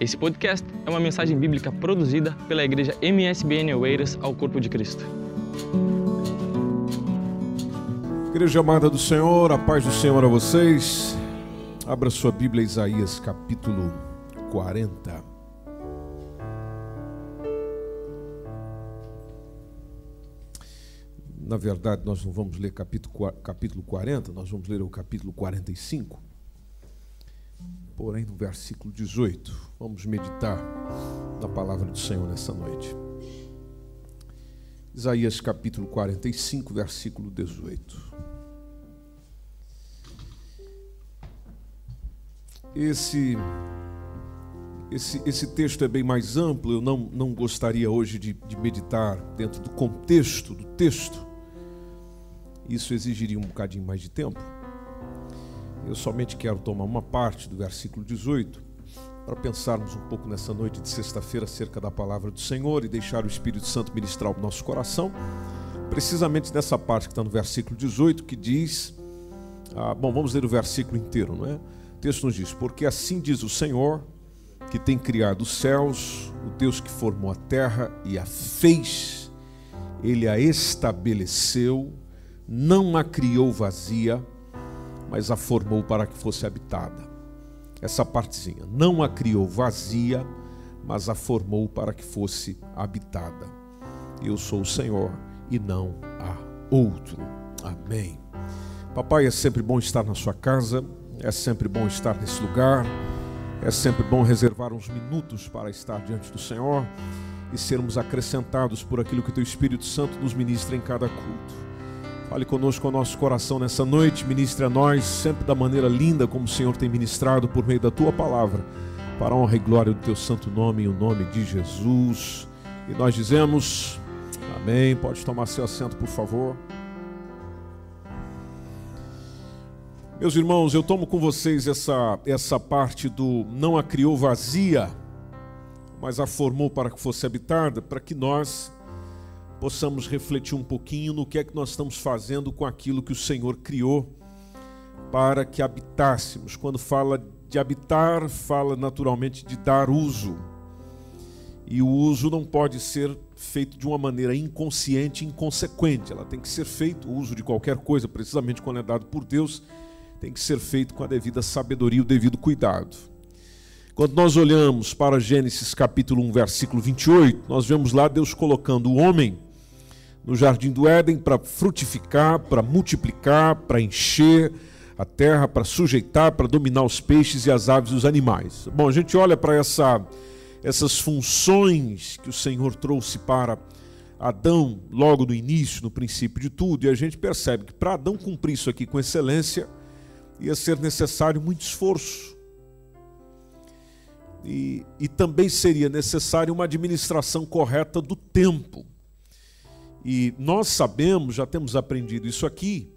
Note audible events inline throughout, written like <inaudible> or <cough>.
Esse podcast é uma mensagem bíblica produzida pela igreja MSBN Oeiras ao Corpo de Cristo. Igreja amada do Senhor, a paz do Senhor a vocês. Abra sua Bíblia, Isaías capítulo 40. Na verdade, nós não vamos ler capítulo, capítulo 40, nós vamos ler o capítulo 45. Porém, no versículo 18, vamos meditar na palavra do Senhor nessa noite. Isaías capítulo 45, versículo 18. Esse, esse, esse texto é bem mais amplo, eu não, não gostaria hoje de, de meditar dentro do contexto do texto. Isso exigiria um bocadinho mais de tempo. Eu somente quero tomar uma parte do versículo 18 para pensarmos um pouco nessa noite de sexta-feira acerca da palavra do Senhor e deixar o Espírito Santo ministrar o nosso coração, precisamente nessa parte que está no versículo 18, que diz: ah, bom, vamos ler o versículo inteiro, não é? O texto nos diz: Porque assim diz o Senhor, que tem criado os céus, o Deus que formou a terra e a fez, ele a estabeleceu, não a criou vazia, mas a formou para que fosse habitada essa partezinha. Não a criou vazia, mas a formou para que fosse habitada. Eu sou o Senhor e não há outro. Amém. Papai, é sempre bom estar na sua casa, é sempre bom estar nesse lugar, é sempre bom reservar uns minutos para estar diante do Senhor e sermos acrescentados por aquilo que Teu Espírito Santo nos ministra em cada culto. Fale conosco o nosso coração nessa noite, ministre a nós sempre da maneira linda como o Senhor tem ministrado por meio da tua palavra, para a honra e glória do teu santo nome, em o nome de Jesus. E nós dizemos: Amém. Pode tomar seu assento, por favor. Meus irmãos, eu tomo com vocês essa, essa parte do não a criou vazia, mas a formou para que fosse habitada, para que nós possamos refletir um pouquinho no que é que nós estamos fazendo com aquilo que o Senhor criou para que habitássemos. Quando fala de habitar, fala naturalmente de dar uso. E o uso não pode ser feito de uma maneira inconsciente, inconsequente. Ela tem que ser feito, o uso de qualquer coisa, precisamente quando é dado por Deus, tem que ser feito com a devida sabedoria e o devido cuidado. Quando nós olhamos para Gênesis capítulo 1, versículo 28, nós vemos lá Deus colocando o homem no jardim do Éden para frutificar, para multiplicar, para encher a terra, para sujeitar, para dominar os peixes e as aves e os animais. Bom, a gente olha para essa, essas funções que o Senhor trouxe para Adão logo no início, no princípio de tudo, e a gente percebe que para Adão cumprir isso aqui com excelência, ia ser necessário muito esforço. E, e também seria necessário uma administração correta do tempo. E nós sabemos, já temos aprendido isso aqui,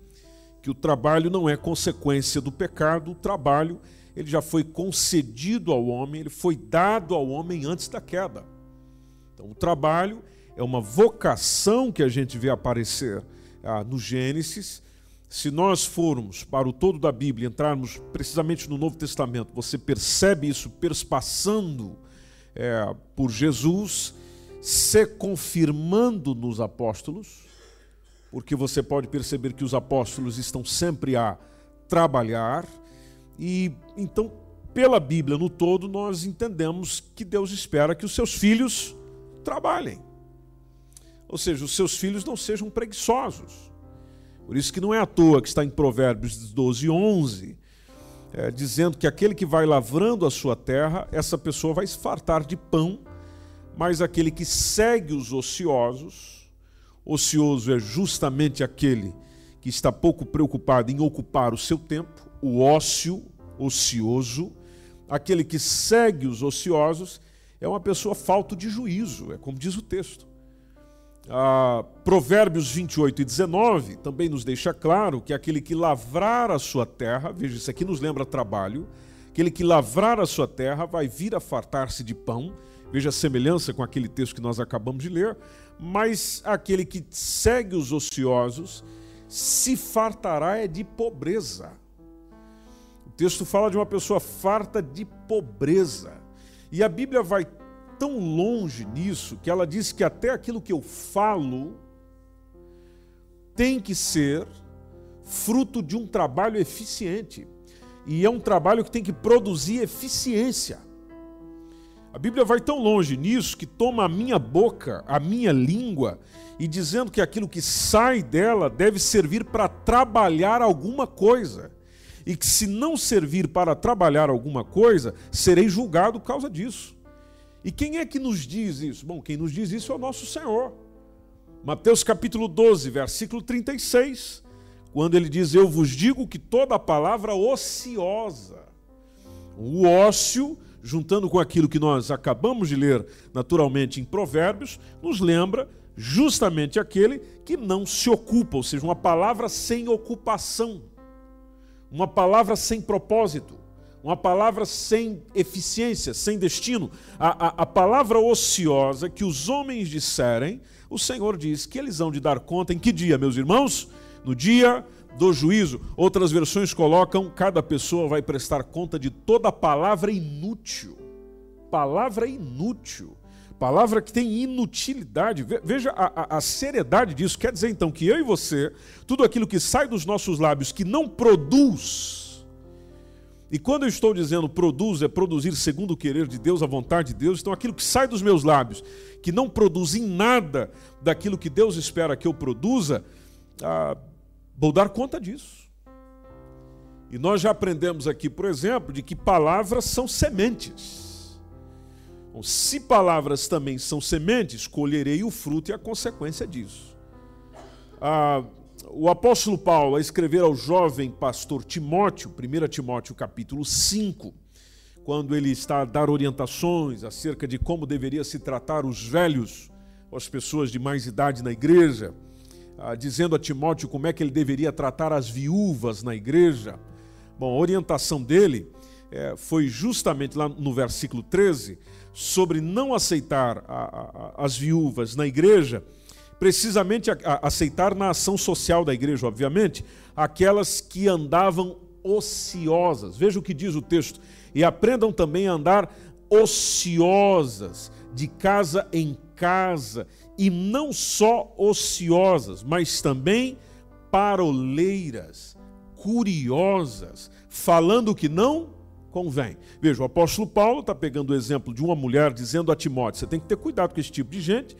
que o trabalho não é consequência do pecado, o trabalho ele já foi concedido ao homem, ele foi dado ao homem antes da queda. Então, o trabalho é uma vocação que a gente vê aparecer ah, no Gênesis. Se nós formos para o todo da Bíblia, entrarmos precisamente no Novo Testamento, você percebe isso perspassando é, por Jesus se confirmando nos apóstolos, porque você pode perceber que os apóstolos estão sempre a trabalhar, e então, pela Bíblia no todo, nós entendemos que Deus espera que os seus filhos trabalhem. Ou seja, os seus filhos não sejam preguiçosos. Por isso que não é à toa que está em Provérbios 12, 11, é, dizendo que aquele que vai lavrando a sua terra, essa pessoa vai se fartar de pão mas aquele que segue os ociosos, ocioso é justamente aquele que está pouco preocupado em ocupar o seu tempo, o ócio, ocioso, aquele que segue os ociosos é uma pessoa falta de juízo, é como diz o texto. Ah, Provérbios 28 e 19 também nos deixa claro que aquele que lavrar a sua terra, veja, isso aqui nos lembra trabalho, aquele que lavrar a sua terra vai vir a fartar-se de pão, Veja a semelhança com aquele texto que nós acabamos de ler. Mas aquele que segue os ociosos se fartará é de pobreza. O texto fala de uma pessoa farta de pobreza. E a Bíblia vai tão longe nisso que ela diz que até aquilo que eu falo tem que ser fruto de um trabalho eficiente. E é um trabalho que tem que produzir eficiência. A Bíblia vai tão longe nisso que toma a minha boca, a minha língua, e dizendo que aquilo que sai dela deve servir para trabalhar alguma coisa. E que se não servir para trabalhar alguma coisa, serei julgado por causa disso. E quem é que nos diz isso? Bom, quem nos diz isso é o nosso Senhor. Mateus capítulo 12, versículo 36, quando ele diz: Eu vos digo que toda palavra ociosa, o ócio, juntando com aquilo que nós acabamos de ler naturalmente em Provérbios, nos lembra justamente aquele que não se ocupa, ou seja, uma palavra sem ocupação, uma palavra sem propósito, uma palavra sem eficiência, sem destino. A, a, a palavra ociosa que os homens disserem o Senhor diz que eles hão de dar conta em que dia, meus irmãos? No dia do juízo. Outras versões colocam: cada pessoa vai prestar conta de toda palavra inútil. Palavra inútil. Palavra que tem inutilidade. Veja a, a, a seriedade disso. Quer dizer então que eu e você, tudo aquilo que sai dos nossos lábios que não produz e quando eu estou dizendo produz, é produzir segundo o querer de Deus, a vontade de Deus, então aquilo que sai dos meus lábios, que não produz em nada daquilo que Deus espera que eu produza, ah, vou dar conta disso. E nós já aprendemos aqui, por exemplo, de que palavras são sementes. Se palavras também são sementes, colherei o fruto e a consequência disso. Ah, o apóstolo Paulo, a escrever ao jovem pastor Timóteo, 1 Timóteo capítulo 5, quando ele está a dar orientações acerca de como deveria se tratar os velhos, as pessoas de mais idade na igreja, ah, dizendo a Timóteo como é que ele deveria tratar as viúvas na igreja. Bom, a orientação dele é, foi justamente lá no versículo 13, sobre não aceitar a, a, as viúvas na igreja precisamente a, aceitar na ação social da igreja, obviamente, aquelas que andavam ociosas. Veja o que diz o texto. E aprendam também a andar ociosas, de casa em casa, e não só ociosas, mas também paroleiras, curiosas, falando o que não convém. Veja, o apóstolo Paulo está pegando o exemplo de uma mulher dizendo a Timóteo: você tem que ter cuidado com esse tipo de gente,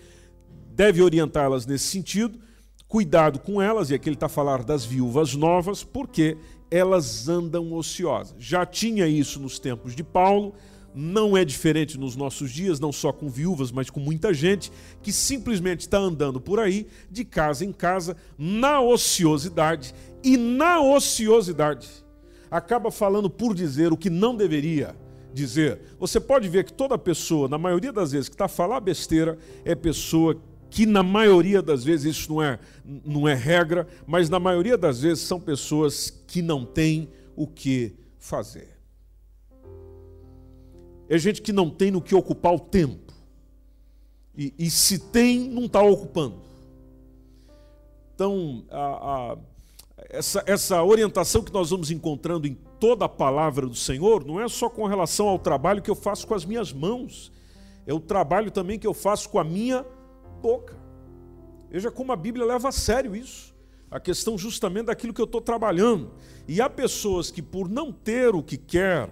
deve orientá-las nesse sentido. Cuidado com elas, e aqui ele está falar das viúvas novas, porque elas andam ociosas. Já tinha isso nos tempos de Paulo, não é diferente nos nossos dias, não só com viúvas, mas com muita gente que simplesmente está andando por aí, de casa em casa, na ociosidade, e na ociosidade acaba falando por dizer o que não deveria dizer. Você pode ver que toda pessoa, na maioria das vezes, que está a falar besteira, é pessoa que na maioria das vezes isso não é, não é regra, mas na maioria das vezes são pessoas que não têm o que fazer. É gente que não tem no que ocupar o tempo. E, e se tem, não está ocupando. Então, a, a, essa, essa orientação que nós vamos encontrando em toda a palavra do Senhor não é só com relação ao trabalho que eu faço com as minhas mãos, é o trabalho também que eu faço com a minha boca. Veja como a Bíblia leva a sério isso. A questão justamente daquilo que eu estou trabalhando. E há pessoas que, por não ter o que quer,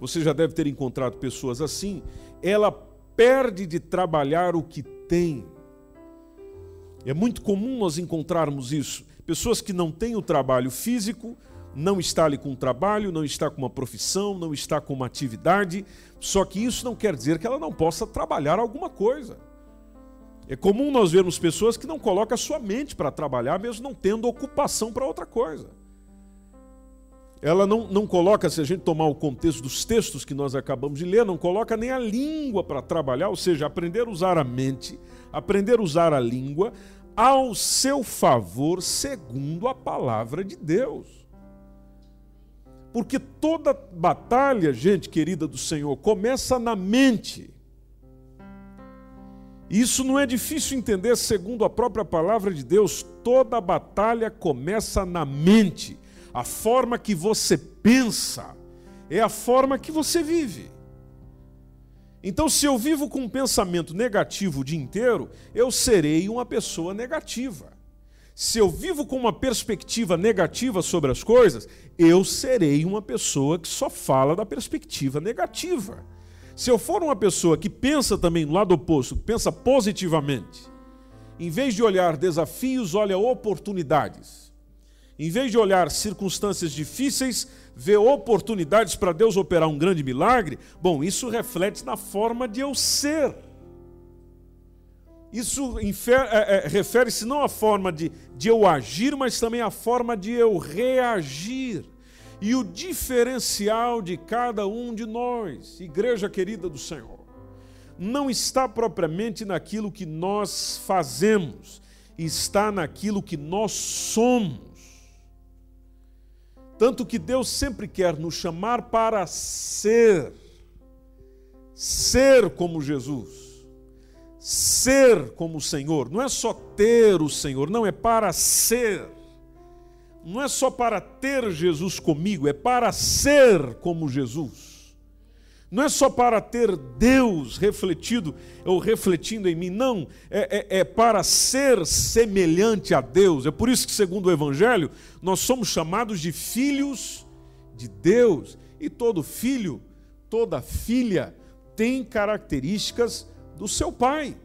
você já deve ter encontrado pessoas assim, ela perde de trabalhar o que tem. É muito comum nós encontrarmos isso. Pessoas que não têm o trabalho físico, não está ali com trabalho, não está com uma profissão, não está com uma atividade, só que isso não quer dizer que ela não possa trabalhar alguma coisa. É comum nós vermos pessoas que não colocam a sua mente para trabalhar, mesmo não tendo ocupação para outra coisa. Ela não, não coloca, se a gente tomar o contexto dos textos que nós acabamos de ler, não coloca nem a língua para trabalhar, ou seja, aprender a usar a mente, aprender a usar a língua ao seu favor, segundo a palavra de Deus. Porque toda batalha, gente querida do Senhor, começa na mente. Isso não é difícil entender, segundo a própria palavra de Deus, toda batalha começa na mente. A forma que você pensa é a forma que você vive. Então, se eu vivo com um pensamento negativo o dia inteiro, eu serei uma pessoa negativa. Se eu vivo com uma perspectiva negativa sobre as coisas, eu serei uma pessoa que só fala da perspectiva negativa. Se eu for uma pessoa que pensa também no lado oposto, pensa positivamente, em vez de olhar desafios, olha oportunidades. Em vez de olhar circunstâncias difíceis, vê oportunidades para Deus operar um grande milagre. Bom, isso reflete na forma de eu ser. Isso é, é, refere-se não à forma de, de eu agir, mas também à forma de eu reagir. E o diferencial de cada um de nós, igreja querida do Senhor não está propriamente naquilo que nós fazemos, está naquilo que nós somos. Tanto que Deus sempre quer nos chamar para ser, ser como Jesus, ser como o Senhor. Não é só ter o Senhor, não, é para ser. Não é só para ter Jesus comigo, é para ser como Jesus. Não é só para ter Deus refletido ou refletindo em mim, não, é, é, é, para ser semelhante a Deus. É por isso que, segundo o Evangelho, nós somos chamados de filhos de Deus. E todo filho, toda filha, tem características do seu pai.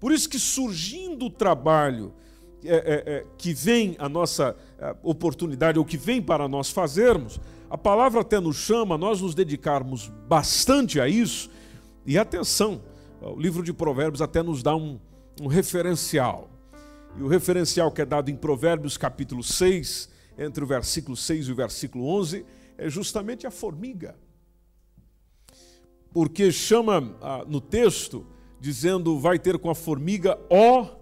Por isso que surgindo o trabalho é, é, é que vem a nossa é, oportunidade, ou que vem para nós fazermos, a palavra até nos chama nós nos dedicarmos bastante a isso. E atenção, o livro de Provérbios até nos dá um, um referencial. E o referencial que é dado em Provérbios capítulo 6, entre o versículo 6 e o versículo 11, é justamente a formiga. Porque chama ah, no texto, dizendo: vai ter com a formiga, ó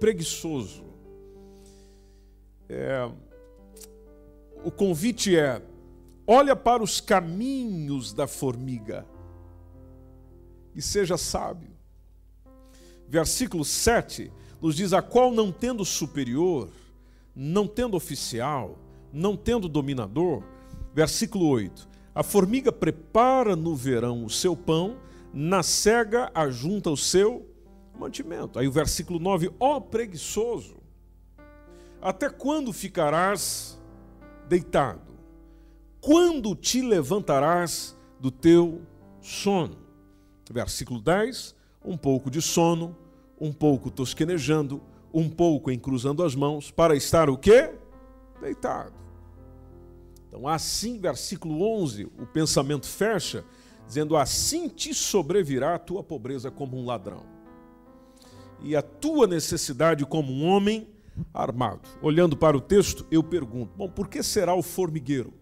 preguiçoso. É, o convite é: Olha para os caminhos da formiga e seja sábio. Versículo 7 nos diz: A qual não tendo superior, não tendo oficial, não tendo dominador. Versículo 8: A formiga prepara no verão o seu pão, na cega ajunta o seu mantimento. Aí o versículo 9: Ó preguiçoso, até quando ficarás deitado? Quando te levantarás do teu sono? Versículo 10: um pouco de sono, um pouco tosquenejando, um pouco encruzando as mãos, para estar o quê? Deitado. Então, assim, versículo 11, o pensamento fecha, dizendo: Assim te sobrevirá a tua pobreza como um ladrão, e a tua necessidade como um homem armado. Olhando para o texto, eu pergunto: bom, por que será o formigueiro?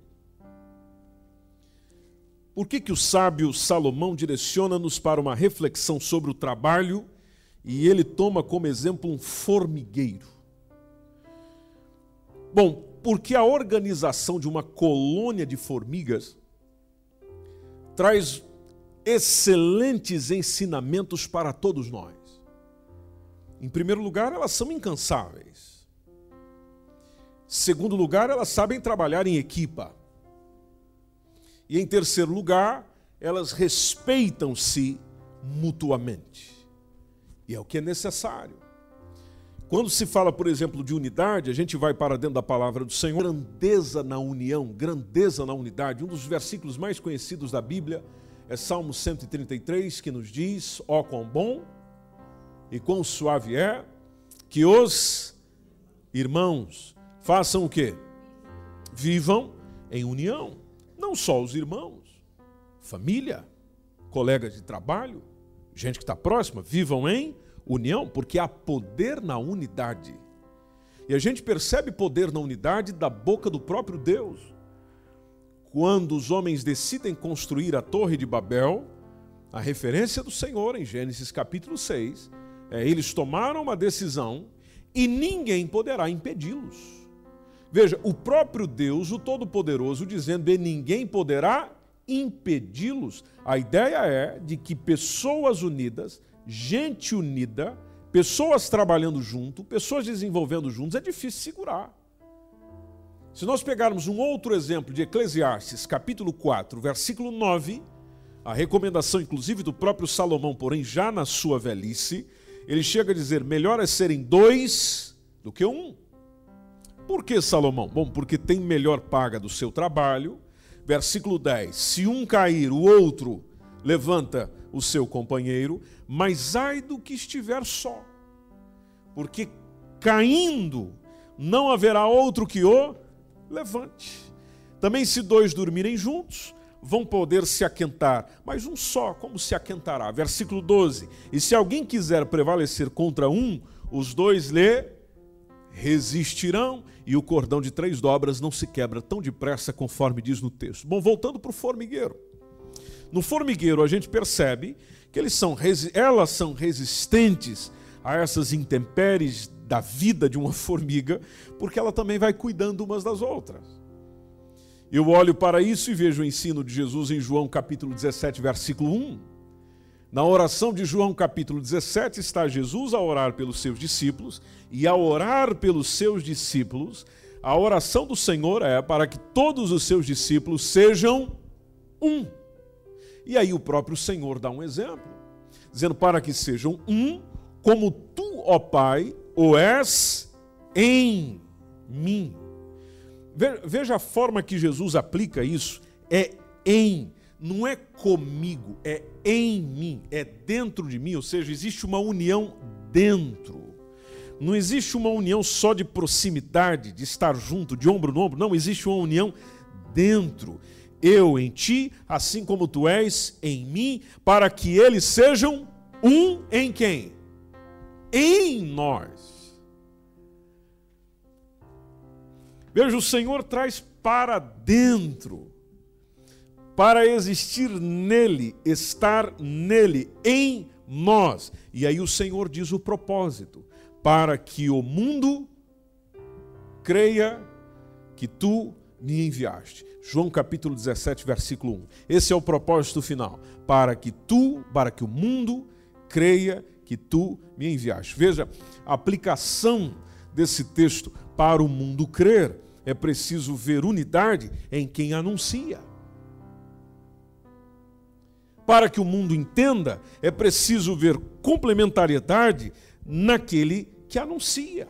Por que, que o sábio Salomão direciona-nos para uma reflexão sobre o trabalho e ele toma como exemplo um formigueiro? Bom, porque a organização de uma colônia de formigas traz excelentes ensinamentos para todos nós. Em primeiro lugar, elas são incansáveis. Segundo lugar, elas sabem trabalhar em equipa. E em terceiro lugar, elas respeitam-se mutuamente. E é o que é necessário. Quando se fala, por exemplo, de unidade, a gente vai para dentro da palavra do Senhor, grandeza na união, grandeza na unidade. Um dos versículos mais conhecidos da Bíblia é Salmo 133, que nos diz: Ó, oh, quão bom e quão suave é que os irmãos façam o quê? Vivam em união. Não só os irmãos, família, colegas de trabalho, gente que está próxima, vivam em união, porque há poder na unidade. E a gente percebe poder na unidade da boca do próprio Deus. Quando os homens decidem construir a Torre de Babel, a referência do Senhor em Gênesis capítulo 6, é, eles tomaram uma decisão e ninguém poderá impedi-los. Veja, o próprio Deus, o Todo-Poderoso, dizendo: e ninguém poderá impedi-los. A ideia é de que pessoas unidas, gente unida, pessoas trabalhando junto, pessoas desenvolvendo juntos, é difícil segurar. Se nós pegarmos um outro exemplo de Eclesiastes, capítulo 4, versículo 9, a recomendação, inclusive, do próprio Salomão, porém, já na sua velhice, ele chega a dizer: melhor é serem dois do que um. Por que Salomão? Bom, porque tem melhor paga do seu trabalho. Versículo 10: Se um cair, o outro levanta o seu companheiro, mas ai do que estiver só, porque caindo não haverá outro que o levante. Também, se dois dormirem juntos, vão poder se aquentar, mas um só, como se aquentará? Versículo 12: E se alguém quiser prevalecer contra um, os dois lhe resistirão, e o cordão de três dobras não se quebra tão depressa conforme diz no texto. Bom, voltando para o formigueiro. No formigueiro a gente percebe que eles são, elas são resistentes a essas intempéries da vida de uma formiga, porque ela também vai cuidando umas das outras. Eu olho para isso e vejo o ensino de Jesus em João capítulo 17, versículo 1. Na oração de João capítulo 17 está Jesus a orar pelos seus discípulos, e a orar pelos seus discípulos, a oração do Senhor é para que todos os seus discípulos sejam um. E aí o próprio Senhor dá um exemplo, dizendo para que sejam um, como tu, ó Pai, o és em mim. Veja a forma que Jesus aplica isso: é em, não é comigo, é em mim, é dentro de mim, ou seja, existe uma união dentro. Não existe uma união só de proximidade, de estar junto, de ombro no ombro, não, existe uma união dentro. Eu em ti, assim como tu és em mim, para que eles sejam um em quem? Em nós. Veja, o Senhor traz para dentro, para existir nele, estar nele, em nós. E aí o Senhor diz o propósito: para que o mundo creia que tu me enviaste. João capítulo 17, versículo 1. Esse é o propósito final, para que tu, para que o mundo creia que tu me enviaste. Veja, a aplicação desse texto para o mundo crer é preciso ver unidade em quem anuncia. Para que o mundo entenda, é preciso ver complementariedade naquele que anuncia.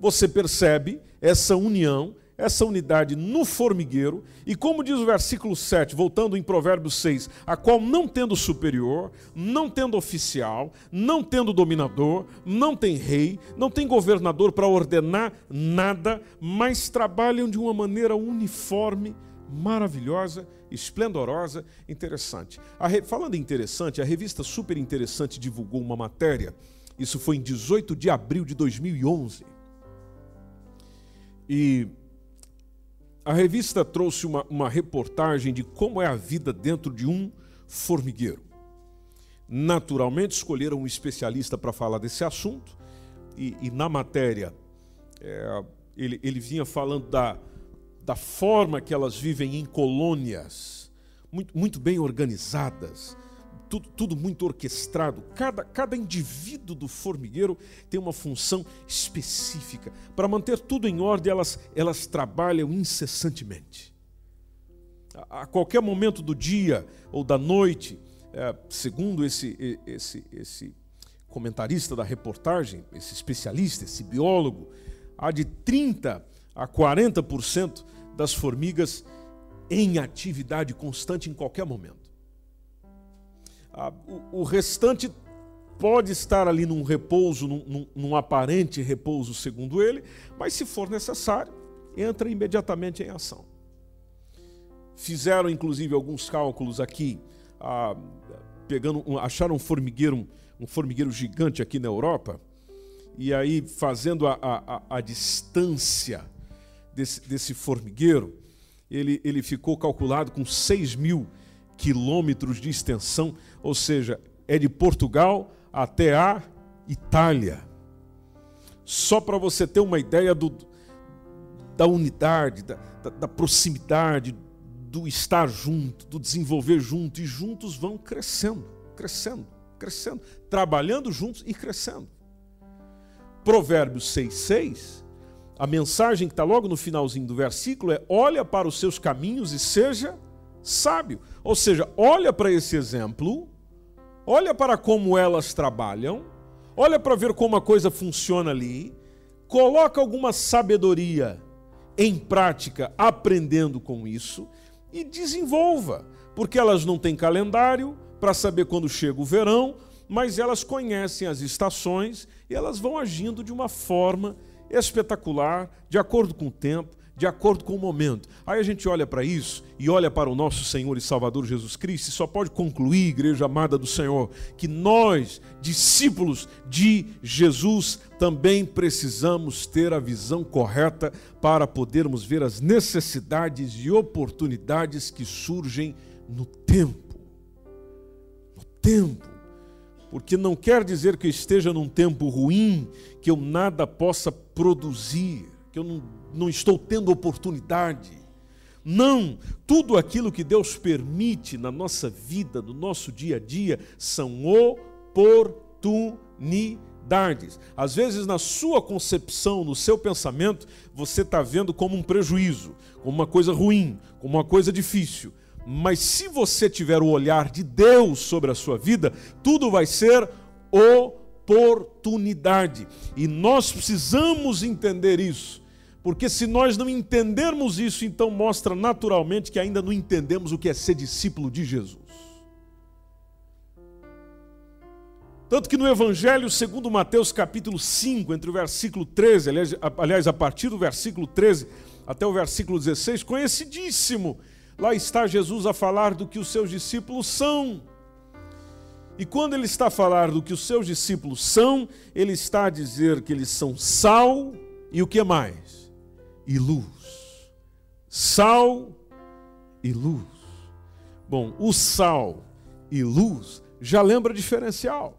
Você percebe essa união essa unidade no formigueiro, e como diz o versículo 7, voltando em Provérbios 6, a qual não tendo superior, não tendo oficial, não tendo dominador, não tem rei, não tem governador para ordenar nada, mas trabalham de uma maneira uniforme, maravilhosa, esplendorosa, interessante. Re... Falando em interessante, a revista Super Interessante divulgou uma matéria, isso foi em 18 de abril de 2011. E a revista trouxe uma, uma reportagem de como é a vida dentro de um formigueiro. Naturalmente, escolheram um especialista para falar desse assunto, e, e na matéria é, ele, ele vinha falando da, da forma que elas vivem em colônias, muito, muito bem organizadas, tudo, tudo muito orquestrado. Cada, cada indivíduo do formigueiro tem uma função específica. Para manter tudo em ordem, elas, elas trabalham incessantemente. A, a qualquer momento do dia ou da noite, é, segundo esse, esse, esse comentarista da reportagem, esse especialista, esse biólogo, há de 30% a 40% das formigas em atividade constante em qualquer momento. Ah, o, restante pode estar ali num repouso, num, num, aparente repouso, segundo ele, mas se for necessário, entra imediatamente em ação. Fizeram inclusive alguns cálculos aqui, ah, pegando, acharam um formigueiro, um formigueiro gigante aqui na Europa, e aí fazendo a, a, a distância desse, desse formigueiro, ele, ele ficou calculado com 6 mil quilômetros de extensão, ou seja, é de Portugal até a Itália. Só para você ter uma ideia do, da unidade, da, da, da proximidade, do estar junto, do desenvolver junto, e juntos vão crescendo, crescendo, crescendo, trabalhando juntos e crescendo. Provérbios 6,6, a mensagem que está logo no finalzinho do versículo é: olha para os seus caminhos e seja sábio. Ou seja, olha para esse exemplo, olha para como elas trabalham, olha para ver como a coisa funciona ali, coloca alguma sabedoria em prática, aprendendo com isso e desenvolva, porque elas não têm calendário para saber quando chega o verão, mas elas conhecem as estações e elas vão agindo de uma forma espetacular, de acordo com o tempo, de acordo com o momento. Aí a gente olha para isso e olha para o nosso Senhor e Salvador Jesus Cristo e só pode concluir, igreja amada do Senhor, que nós, discípulos de Jesus, também precisamos ter a visão correta para podermos ver as necessidades e oportunidades que surgem no tempo. No tempo. Porque não quer dizer que eu esteja num tempo ruim, que eu nada possa produzir, que eu não não estou tendo oportunidade. Não, tudo aquilo que Deus permite na nossa vida, no nosso dia a dia, são oportunidades. Às vezes, na sua concepção, no seu pensamento, você está vendo como um prejuízo, como uma coisa ruim, como uma coisa difícil. Mas se você tiver o olhar de Deus sobre a sua vida, tudo vai ser oportunidade. E nós precisamos entender isso porque se nós não entendermos isso, então mostra naturalmente que ainda não entendemos o que é ser discípulo de Jesus. Tanto que no Evangelho segundo Mateus capítulo 5, entre o versículo 13, aliás, a partir do versículo 13 até o versículo 16, conhecidíssimo, lá está Jesus a falar do que os seus discípulos são. E quando ele está a falar do que os seus discípulos são, ele está a dizer que eles são sal e o que mais? e luz. Sal e luz. Bom, o sal e luz já lembra diferencial.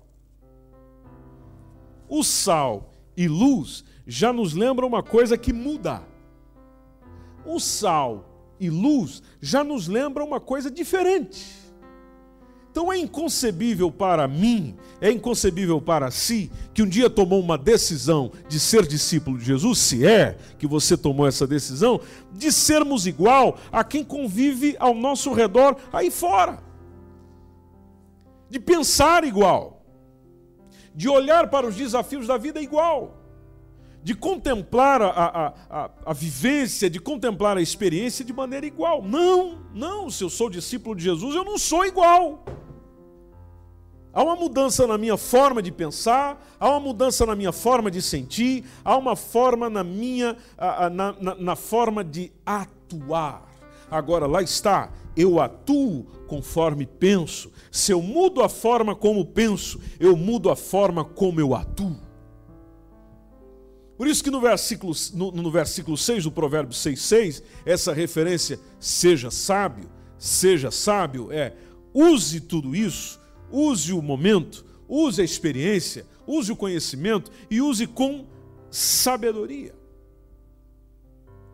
O sal e luz já nos lembra uma coisa que muda. O sal e luz já nos lembra uma coisa diferente. Então é inconcebível para mim, é inconcebível para si, que um dia tomou uma decisão de ser discípulo de Jesus, se é que você tomou essa decisão, de sermos igual a quem convive ao nosso redor aí fora. De pensar igual. De olhar para os desafios da vida igual. De contemplar a, a, a, a vivência, de contemplar a experiência de maneira igual. Não, não, se eu sou discípulo de Jesus, eu não sou igual. Há uma mudança na minha forma de pensar, há uma mudança na minha forma de sentir, há uma forma na minha na, na, na forma de atuar. Agora, lá está, eu atuo conforme penso. Se eu mudo a forma como penso, eu mudo a forma como eu atuo. Por isso que no versículo, no, no versículo 6 do Provérbio 6,6, essa referência, seja sábio, seja sábio, é use tudo isso use o momento, use a experiência, use o conhecimento e use com sabedoria.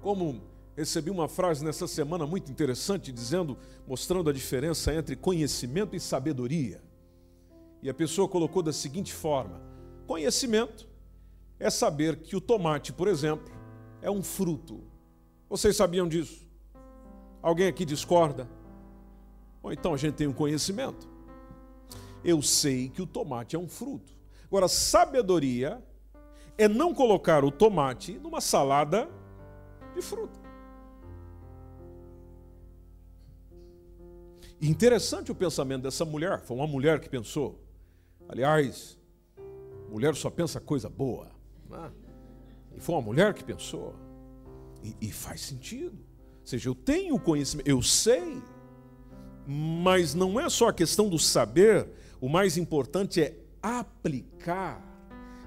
Como recebi uma frase nessa semana muito interessante dizendo, mostrando a diferença entre conhecimento e sabedoria. E a pessoa colocou da seguinte forma: conhecimento é saber que o tomate, por exemplo, é um fruto. Vocês sabiam disso? Alguém aqui discorda? Ou então a gente tem um conhecimento eu sei que o tomate é um fruto. Agora, sabedoria é não colocar o tomate numa salada de fruta. interessante o pensamento dessa mulher, foi uma mulher que pensou. Aliás, mulher só pensa coisa boa. Né? E foi uma mulher que pensou. E, e faz sentido. Ou seja, eu tenho conhecimento, eu sei. Mas não é só a questão do saber, o mais importante é aplicar.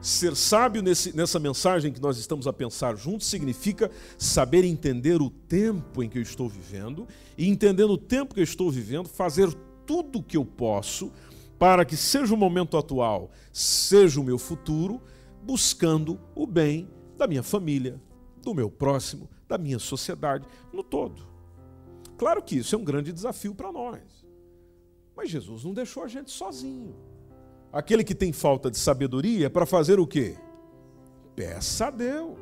Ser sábio nesse, nessa mensagem que nós estamos a pensar juntos significa saber entender o tempo em que eu estou vivendo e, entendendo o tempo que eu estou vivendo, fazer tudo o que eu posso para que, seja o momento atual, seja o meu futuro, buscando o bem da minha família, do meu próximo, da minha sociedade, no todo. Claro que isso é um grande desafio para nós. Mas Jesus não deixou a gente sozinho. Aquele que tem falta de sabedoria é para fazer o quê? Peça a Deus.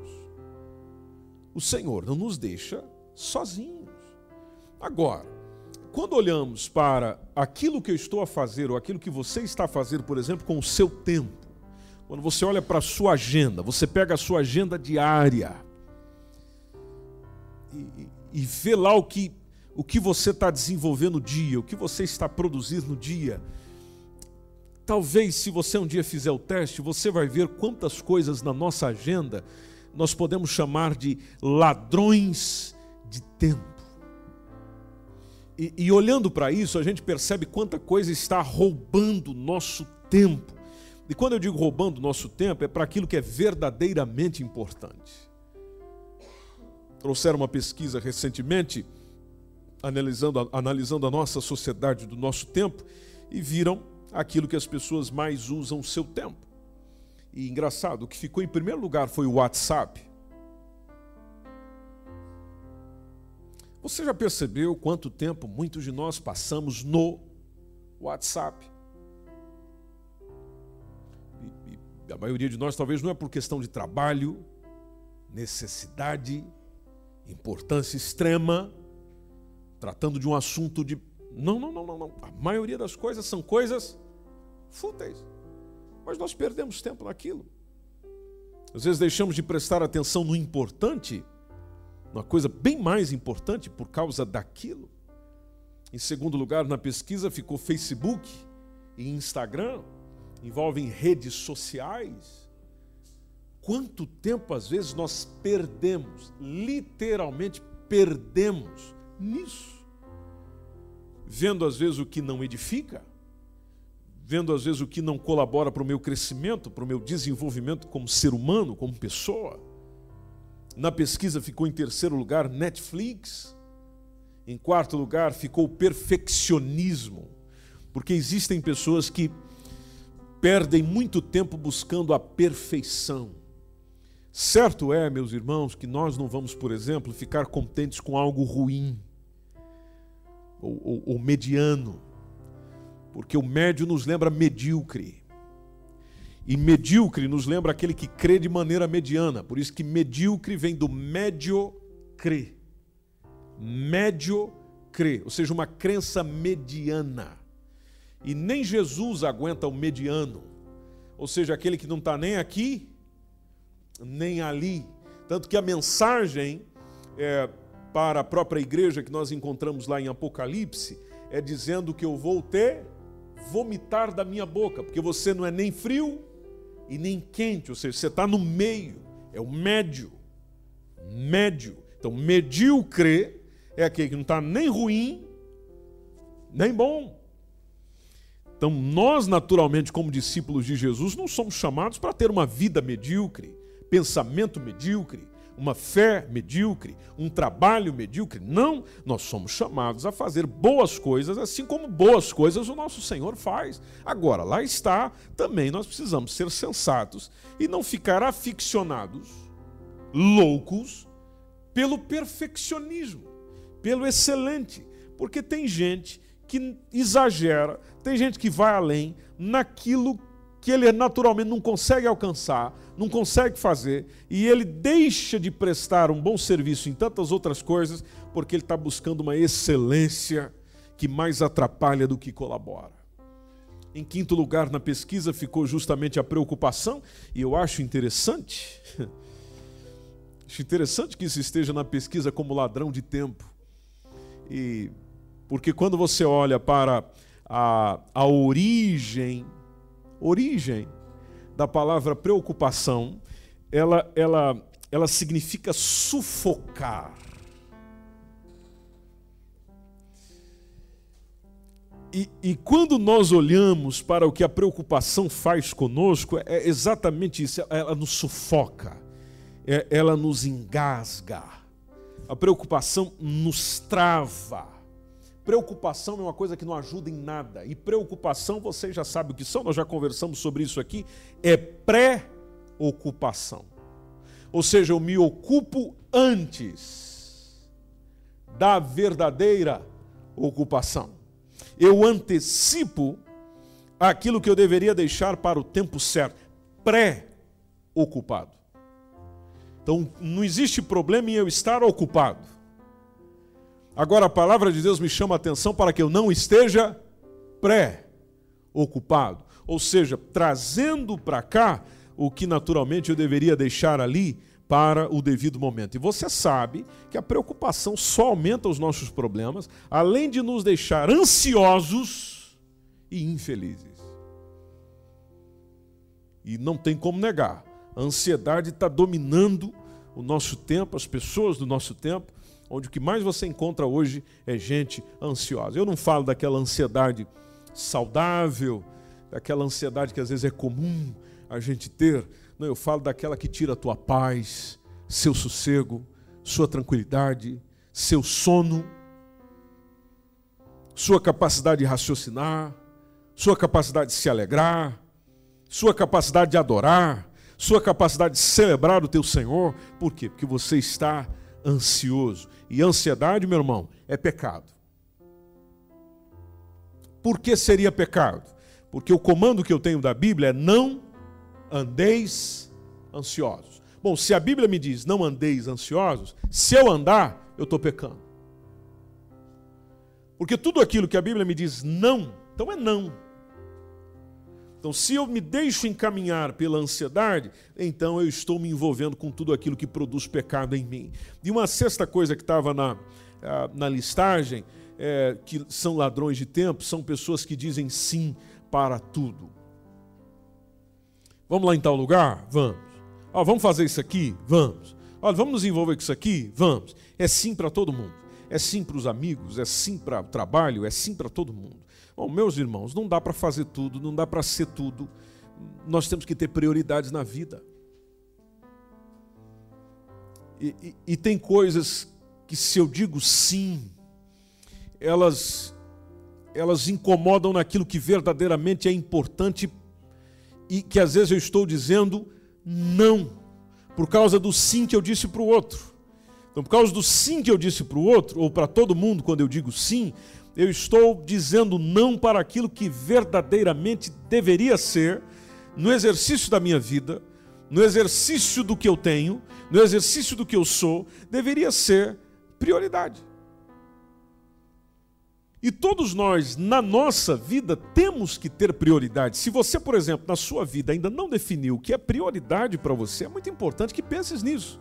O Senhor não nos deixa sozinhos. Agora, quando olhamos para aquilo que eu estou a fazer, ou aquilo que você está a fazer, por exemplo, com o seu tempo, quando você olha para a sua agenda, você pega a sua agenda diária e, e vê lá o que, o que você está desenvolvendo no dia, o que você está produzindo no dia. Talvez, se você um dia fizer o teste, você vai ver quantas coisas na nossa agenda nós podemos chamar de ladrões de tempo. E, e olhando para isso, a gente percebe quanta coisa está roubando nosso tempo. E quando eu digo roubando nosso tempo, é para aquilo que é verdadeiramente importante. Trouxeram uma pesquisa recentemente, analisando, analisando a nossa sociedade do nosso tempo, e viram aquilo que as pessoas mais usam o seu tempo. E engraçado, o que ficou em primeiro lugar foi o WhatsApp. Você já percebeu quanto tempo muitos de nós passamos no WhatsApp? A maioria de nós talvez não é por questão de trabalho, necessidade, importância extrema, tratando de um assunto de. Não, não, não, não, não. A maioria das coisas são coisas fúteis. Mas nós perdemos tempo naquilo. Às vezes deixamos de prestar atenção no importante uma coisa bem mais importante por causa daquilo. Em segundo lugar, na pesquisa ficou Facebook e Instagram, envolvem redes sociais. Quanto tempo às vezes nós perdemos, literalmente perdemos nisso? Vendo às vezes o que não edifica, vendo às vezes o que não colabora para o meu crescimento, para o meu desenvolvimento como ser humano, como pessoa na pesquisa ficou em terceiro lugar Netflix. Em quarto lugar ficou o perfeccionismo, porque existem pessoas que perdem muito tempo buscando a perfeição. Certo é, meus irmãos, que nós não vamos, por exemplo, ficar contentes com algo ruim ou, ou, ou mediano, porque o médio nos lembra medíocre. E medíocre nos lembra aquele que crê de maneira mediana. Por isso que medíocre vem do médio crê. Médio crê, ou seja, uma crença mediana. E nem Jesus aguenta o mediano. Ou seja, aquele que não está nem aqui, nem ali. Tanto que a mensagem é, para a própria igreja que nós encontramos lá em Apocalipse é dizendo que eu vou ter vomitar da minha boca, porque você não é nem frio e nem quente, ou seja, você está no meio, é o médio. Médio. Então, medíocre é aquele que não está nem ruim, nem bom. Então, nós, naturalmente, como discípulos de Jesus, não somos chamados para ter uma vida medíocre, pensamento medíocre, uma fé medíocre, um trabalho medíocre. Não, nós somos chamados a fazer boas coisas, assim como boas coisas o nosso Senhor faz. Agora, lá está, também nós precisamos ser sensatos e não ficar aficionados, loucos, pelo perfeccionismo, pelo excelente, porque tem gente que exagera, tem gente que vai além naquilo que ele naturalmente não consegue alcançar, não consegue fazer, e ele deixa de prestar um bom serviço em tantas outras coisas, porque ele está buscando uma excelência que mais atrapalha do que colabora. Em quinto lugar na pesquisa ficou justamente a preocupação, e eu acho interessante, <laughs> acho interessante que isso esteja na pesquisa como ladrão de tempo. E porque quando você olha para a, a origem origem da palavra preocupação, ela, ela, ela significa sufocar. E, e, quando nós olhamos para o que a preocupação faz conosco, é exatamente isso: ela nos sufoca, é, ela nos engasga, a preocupação nos trava. Preocupação é uma coisa que não ajuda em nada. E preocupação, vocês já sabem o que são, nós já conversamos sobre isso aqui, é pré-ocupação. Ou seja, eu me ocupo antes da verdadeira ocupação. Eu antecipo aquilo que eu deveria deixar para o tempo certo, pré-ocupado. Então, não existe problema em eu estar ocupado. Agora a palavra de Deus me chama a atenção para que eu não esteja pré-ocupado, ou seja, trazendo para cá o que naturalmente eu deveria deixar ali para o devido momento. E você sabe que a preocupação só aumenta os nossos problemas, além de nos deixar ansiosos e infelizes. E não tem como negar, a ansiedade está dominando o nosso tempo, as pessoas do nosso tempo, onde o que mais você encontra hoje é gente ansiosa. Eu não falo daquela ansiedade saudável, daquela ansiedade que às vezes é comum a gente ter. Não, eu falo daquela que tira a tua paz, seu sossego, sua tranquilidade, seu sono, sua capacidade de raciocinar, sua capacidade de se alegrar, sua capacidade de adorar, sua capacidade de celebrar o teu Senhor. Por quê? Porque você está ansioso. E ansiedade, meu irmão, é pecado. Por que seria pecado? Porque o comando que eu tenho da Bíblia é não andeis ansiosos. Bom, se a Bíblia me diz não andeis ansiosos, se eu andar, eu estou pecando. Porque tudo aquilo que a Bíblia me diz não, então é não. Então, se eu me deixo encaminhar pela ansiedade, então eu estou me envolvendo com tudo aquilo que produz pecado em mim. E uma sexta coisa que estava na, ah, na listagem, é, que são ladrões de tempo, são pessoas que dizem sim para tudo. Vamos lá em tal lugar? Vamos. Ah, vamos fazer isso aqui? Vamos. Olha, vamos nos envolver com isso aqui? Vamos. É sim para todo mundo. É sim para os amigos, é sim para o trabalho, é sim para todo mundo. Bom, meus irmãos, não dá para fazer tudo, não dá para ser tudo. Nós temos que ter prioridades na vida. E, e, e, tem coisas que, se eu digo sim, elas, elas incomodam naquilo que verdadeiramente é importante e que às vezes eu estou dizendo não, por causa do sim que eu disse para o outro. Então, por causa do sim que eu disse para o outro, ou para todo mundo, quando eu digo sim, eu estou dizendo não para aquilo que verdadeiramente deveria ser, no exercício da minha vida, no exercício do que eu tenho, no exercício do que eu sou, deveria ser prioridade. E todos nós, na nossa vida, temos que ter prioridade. Se você, por exemplo, na sua vida ainda não definiu o que é prioridade para você, é muito importante que penses nisso.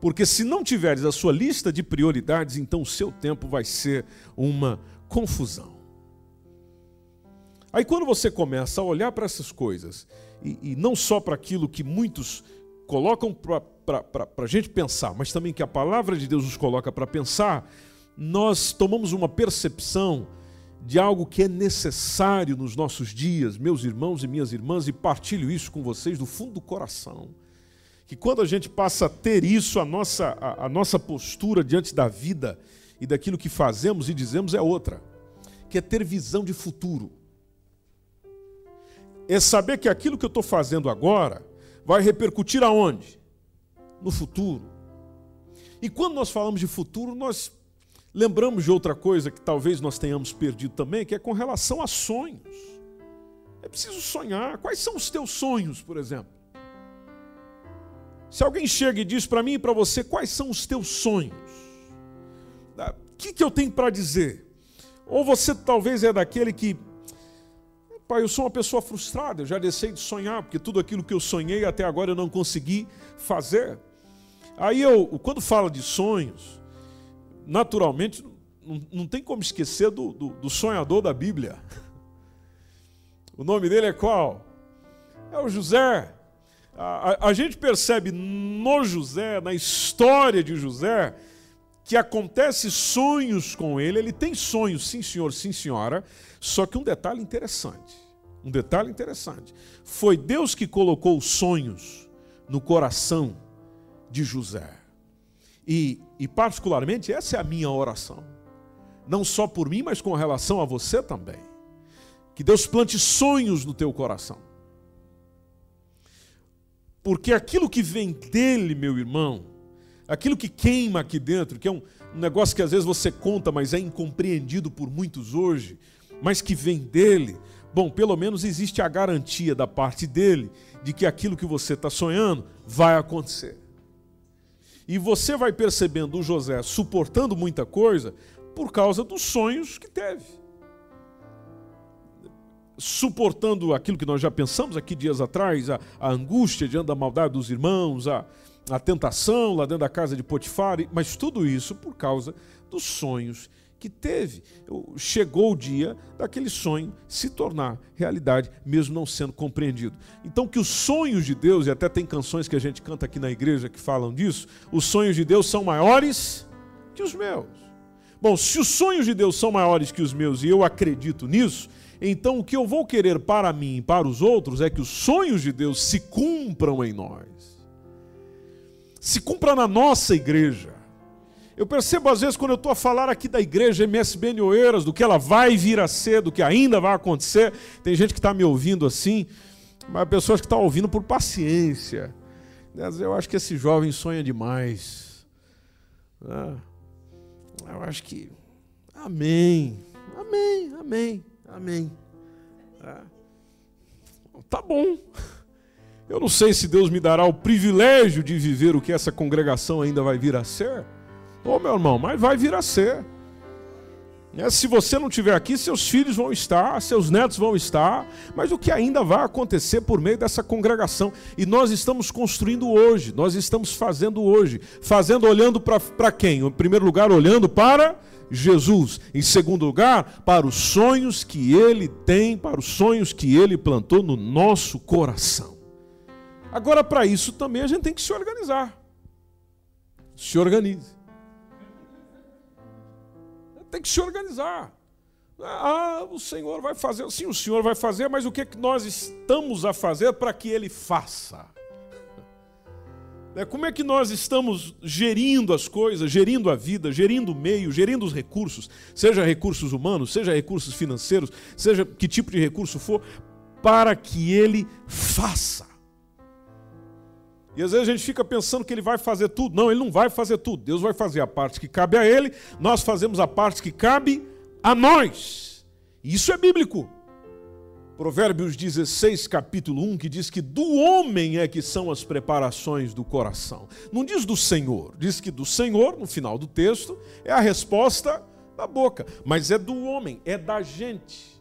Porque se não tiveres a sua lista de prioridades, então o seu tempo vai ser uma confusão. Aí quando você começa a olhar para essas coisas, e, e não só para aquilo que muitos colocam para a gente pensar, mas também que a palavra de Deus nos coloca para pensar, nós tomamos uma percepção de algo que é necessário nos nossos dias, meus irmãos e minhas irmãs, e partilho isso com vocês do fundo do coração. Que quando a gente passa a ter isso, a nossa, a, a nossa postura diante da vida, e daquilo que fazemos e dizemos é outra, que é ter visão de futuro. É saber que aquilo que eu estou fazendo agora vai repercutir aonde? No futuro. E quando nós falamos de futuro, nós lembramos de outra coisa que talvez nós tenhamos perdido também, que é com relação a sonhos. É preciso sonhar. Quais são os teus sonhos, por exemplo? Se alguém chega e diz para mim e para você quais são os teus sonhos, que, que eu tenho para dizer? Ou você talvez é daquele que, pai, eu sou uma pessoa frustrada, eu já deixei de sonhar, porque tudo aquilo que eu sonhei até agora eu não consegui fazer. Aí eu, quando fala de sonhos, naturalmente, não, não tem como esquecer do, do, do sonhador da Bíblia. <laughs> O nome dele é qual? É o José. A, a, a, gente percebe no José, na história de José, que acontece sonhos com ele, ele tem sonhos, sim senhor, sim senhora, só que um detalhe interessante, um detalhe interessante, foi Deus que colocou os sonhos no coração de José. E, e particularmente essa é a minha oração, não só por mim, mas com relação a você também. Que Deus plante sonhos no teu coração. Porque aquilo que vem dele, meu irmão, aquilo que queima aqui dentro, que é um, negócio que às vezes você conta, mas é incompreendido por muitos hoje, mas que vem dele, bom, pelo menos existe a garantia da parte dele de que aquilo que você está sonhando vai acontecer. E você vai percebendo o José suportando muita coisa, por causa dos sonhos que teve. Suportando aquilo que nós já pensamos aqui dias atrás, a, a angústia diante da maldade dos irmãos, a, a tentação lá dentro da casa de Potifar, mas tudo isso por causa dos sonhos que teve. Chegou o dia daquele sonho se tornar realidade, mesmo não sendo compreendido. Então, que os sonhos de Deus, e até tem canções que a gente canta aqui na igreja que falam disso, os sonhos de Deus são maiores que os meus. Bom, se os sonhos de Deus são maiores que os meus e eu acredito nisso, então o que eu vou querer para mim e para os outros é que os sonhos de Deus se cumpram em nós. Se cumpra na nossa igreja eu percebo às vezes quando eu estou a falar aqui da igreja MSBN Oeiras, do que ela vai vir a ser, do que ainda vai acontecer. Tem gente que está me ouvindo assim, mas pessoas que estão ouvindo por paciência. Eu acho que esse jovem sonha demais. Ah, eu acho que. Amém. Amém, amém, amém. Ah, tá bom. Eu não sei se Deus me dará o privilégio de viver o que essa congregação ainda vai vir a ser. Ô meu irmão, mas vai vir a ser. É, se você não estiver aqui, seus filhos vão estar, seus netos vão estar, mas o que ainda vai acontecer por meio dessa congregação. E nós estamos construindo hoje, nós estamos fazendo hoje. Fazendo olhando para quem? Em primeiro lugar, olhando para Jesus. Em segundo lugar, para os sonhos que ele tem, para os sonhos que ele plantou no nosso coração. Agora, para isso também a gente tem que se organizar. Se organize tem que se organizar. Ah, o Senhor vai fazer. Sim, o Senhor vai fazer, mas o que, é que nós estamos a fazer para que Ele faça? É, como é que nós estamos gerindo as coisas, gerindo a vida, gerindo o meio, gerindo os recursos, seja recursos humanos, seja recursos financeiros, seja que tipo de recurso for, para que Ele faça. E às vezes a gente fica pensando que ele vai fazer tudo. Não, ele não vai fazer tudo. Deus vai fazer a parte que cabe a ele, nós fazemos a parte que cabe a nós. Isso é bíblico. Provérbios 16, capítulo 1, que diz que do homem é que são as preparações do coração. Não diz do Senhor, diz que do Senhor, no final do texto, é a resposta da boca, mas é do homem, é da gente.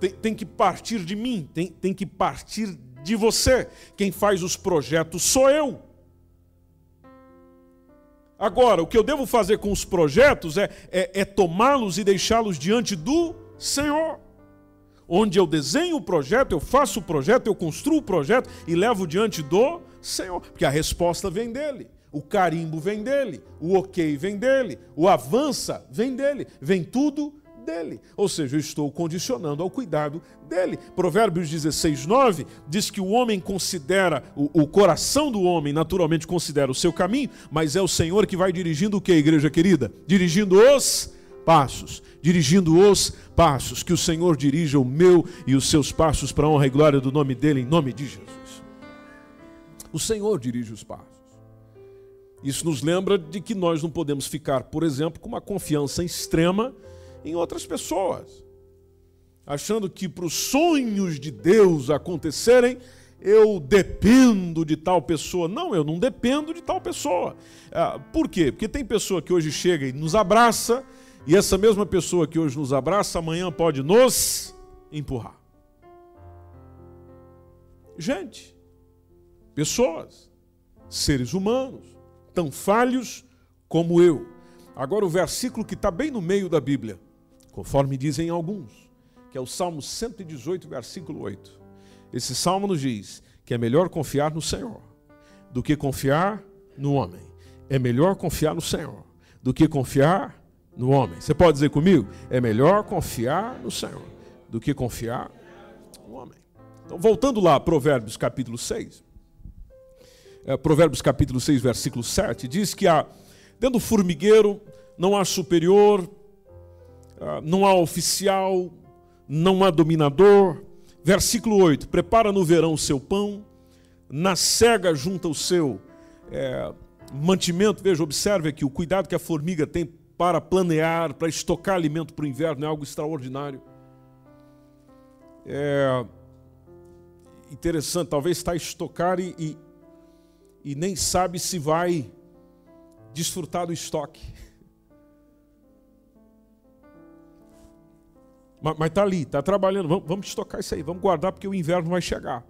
Tem, tem que partir de mim, tem, tem que partir de você. Quem faz os projetos sou eu. Agora, o que eu devo fazer com os projetos é, é, é tomá-los e deixá-los diante do Senhor. Onde eu desenho o projeto, eu faço o projeto, eu construo o projeto e levo diante do Senhor. Porque a resposta vem dele, o carimbo vem dele, o ok vem dele, o avança vem dele, vem tudo dele. Ou seja, eu estou condicionando ao cuidado dele. Provérbios 16, 9 diz que o homem considera, o, o, coração do homem naturalmente considera o seu caminho, mas é o Senhor que vai dirigindo o que, igreja querida? Dirigindo os passos. Dirigindo os passos. Que o Senhor dirija o meu e os seus passos para a honra e glória do nome dele, em nome de Jesus. O Senhor dirige os passos. Isso nos lembra de que nós não podemos ficar, por exemplo, com uma confiança extrema em outras pessoas, achando que para os sonhos de Deus acontecerem, eu dependo de tal pessoa. Não, eu não dependo de tal pessoa. Ah, por quê? Porque tem pessoa que hoje chega e nos abraça, e essa mesma pessoa que hoje nos abraça, amanhã pode nos empurrar. Gente, pessoas, seres humanos, tão falhos como eu. Agora, o versículo que está bem no meio da Bíblia conforme dizem alguns, que é o Salmo 118, versículo 8. Esse salmo nos diz que é melhor confiar no Senhor do que confiar no homem. É melhor confiar no Senhor do que confiar no homem. Você pode dizer comigo? É melhor confiar no Senhor do que confiar no homem. Então, voltando lá, Provérbios capítulo 6. É, Provérbios capítulo 6, versículo 7, diz que há, dentro do formigueiro não há superior, não há oficial, não há dominador. Versículo 8: Prepara no verão o seu pão, na cega junta o seu é, mantimento. Veja, observe aqui o cuidado que a formiga tem para planear, para estocar alimento para o inverno, é algo extraordinário. É interessante, talvez está a estocar e, e, e nem sabe se vai desfrutar do estoque. Mas está ali, está trabalhando. Vamos, vamos estocar isso aí, vamos guardar porque o inverno vai chegar.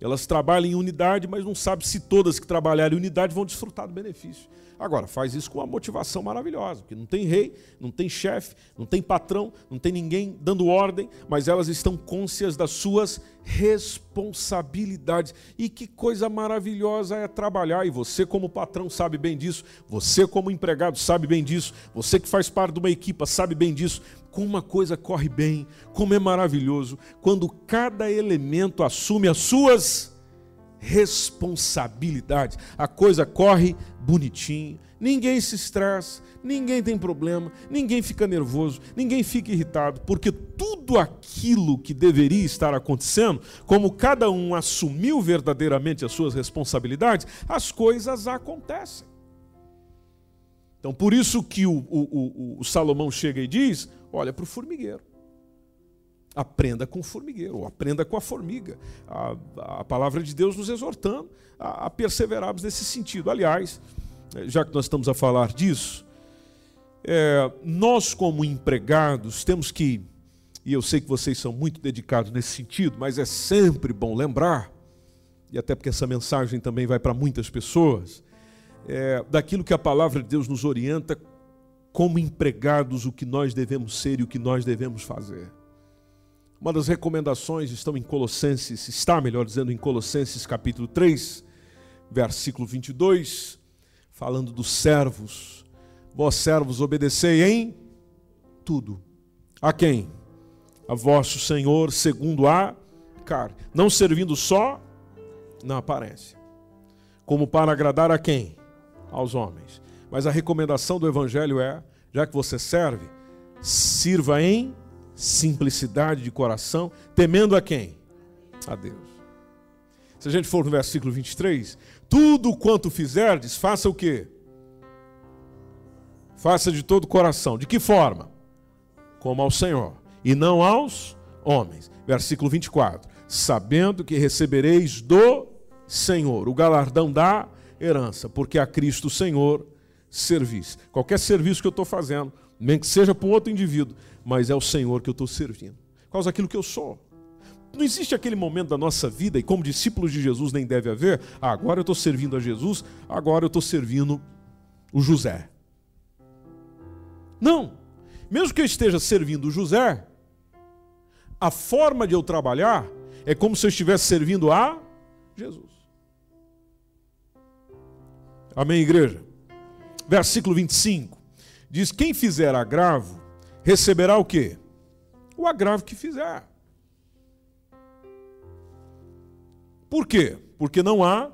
Elas trabalham em unidade, mas não sabe se todas que trabalharem em unidade vão desfrutar do benefício. Agora, faz isso com uma motivação maravilhosa, porque não tem rei, não tem chefe, não tem patrão, não tem ninguém dando ordem, mas elas estão cônscias das suas responsabilidades. E que coisa maravilhosa é trabalhar, e você, como patrão, sabe bem disso, você, como empregado, sabe bem disso, você que faz parte de uma equipa, sabe bem disso. Como uma coisa corre bem, como é maravilhoso, quando cada elemento assume as suas responsabilidade. A coisa corre bonitinho, ninguém se estressa, ninguém tem problema, ninguém fica nervoso, ninguém fica irritado, porque tudo aquilo que deveria estar acontecendo, como cada um assumiu verdadeiramente as suas responsabilidades, as coisas acontecem. Então, por isso que o, o, o, o Salomão chega e diz: olha para o formigueiro. Aprenda com o formigueiro, ou aprenda com a formiga. A, a palavra de Deus nos exortando a, a, perseverarmos nesse sentido. Aliás, já que nós estamos a falar disso, é, nós, como empregados, temos que, e eu sei que vocês são muito dedicados nesse sentido, mas é sempre bom lembrar, e até porque essa mensagem também vai para muitas pessoas, é, daquilo que a palavra de Deus nos orienta como empregados, o que nós devemos ser e o que nós devemos fazer. Uma das recomendações estão em Colossenses, está melhor dizendo, em Colossenses capítulo 3, versículo 22, falando dos servos. Vós servos obedecei em tudo. A quem? A vosso Senhor, segundo a carne. Não servindo só na aparência. Como para agradar a quem? Aos homens. Mas a recomendação do Evangelho é: já que você serve, sirva em simplicidade de coração, temendo a quem? A Deus. Se a gente for no versículo 23, tudo quanto fizerdes, faça o quê? Faça de todo o coração. De que forma? Como ao Senhor, e não aos homens. Versículo 24: Sabendo que recebereis do Senhor o galardão da herança, porque a Cristo Senhor servis. Qualquer serviço que eu estou fazendo, nem que seja para um outro indivíduo, mas é o Senhor que eu estou servindo. Por causa daquilo que eu sou. Não existe aquele momento da nossa vida, e como discípulos de Jesus nem deve haver, ah, agora eu estou servindo a Jesus, agora eu estou servindo o José. Não. Mesmo que eu esteja servindo o José, a forma de eu trabalhar é como se eu estivesse servindo a Jesus. Amém, igreja? Versículo 25. Diz: Quem fizer agravo receberá o quê? O agravo que fizer. Por quê? Porque não há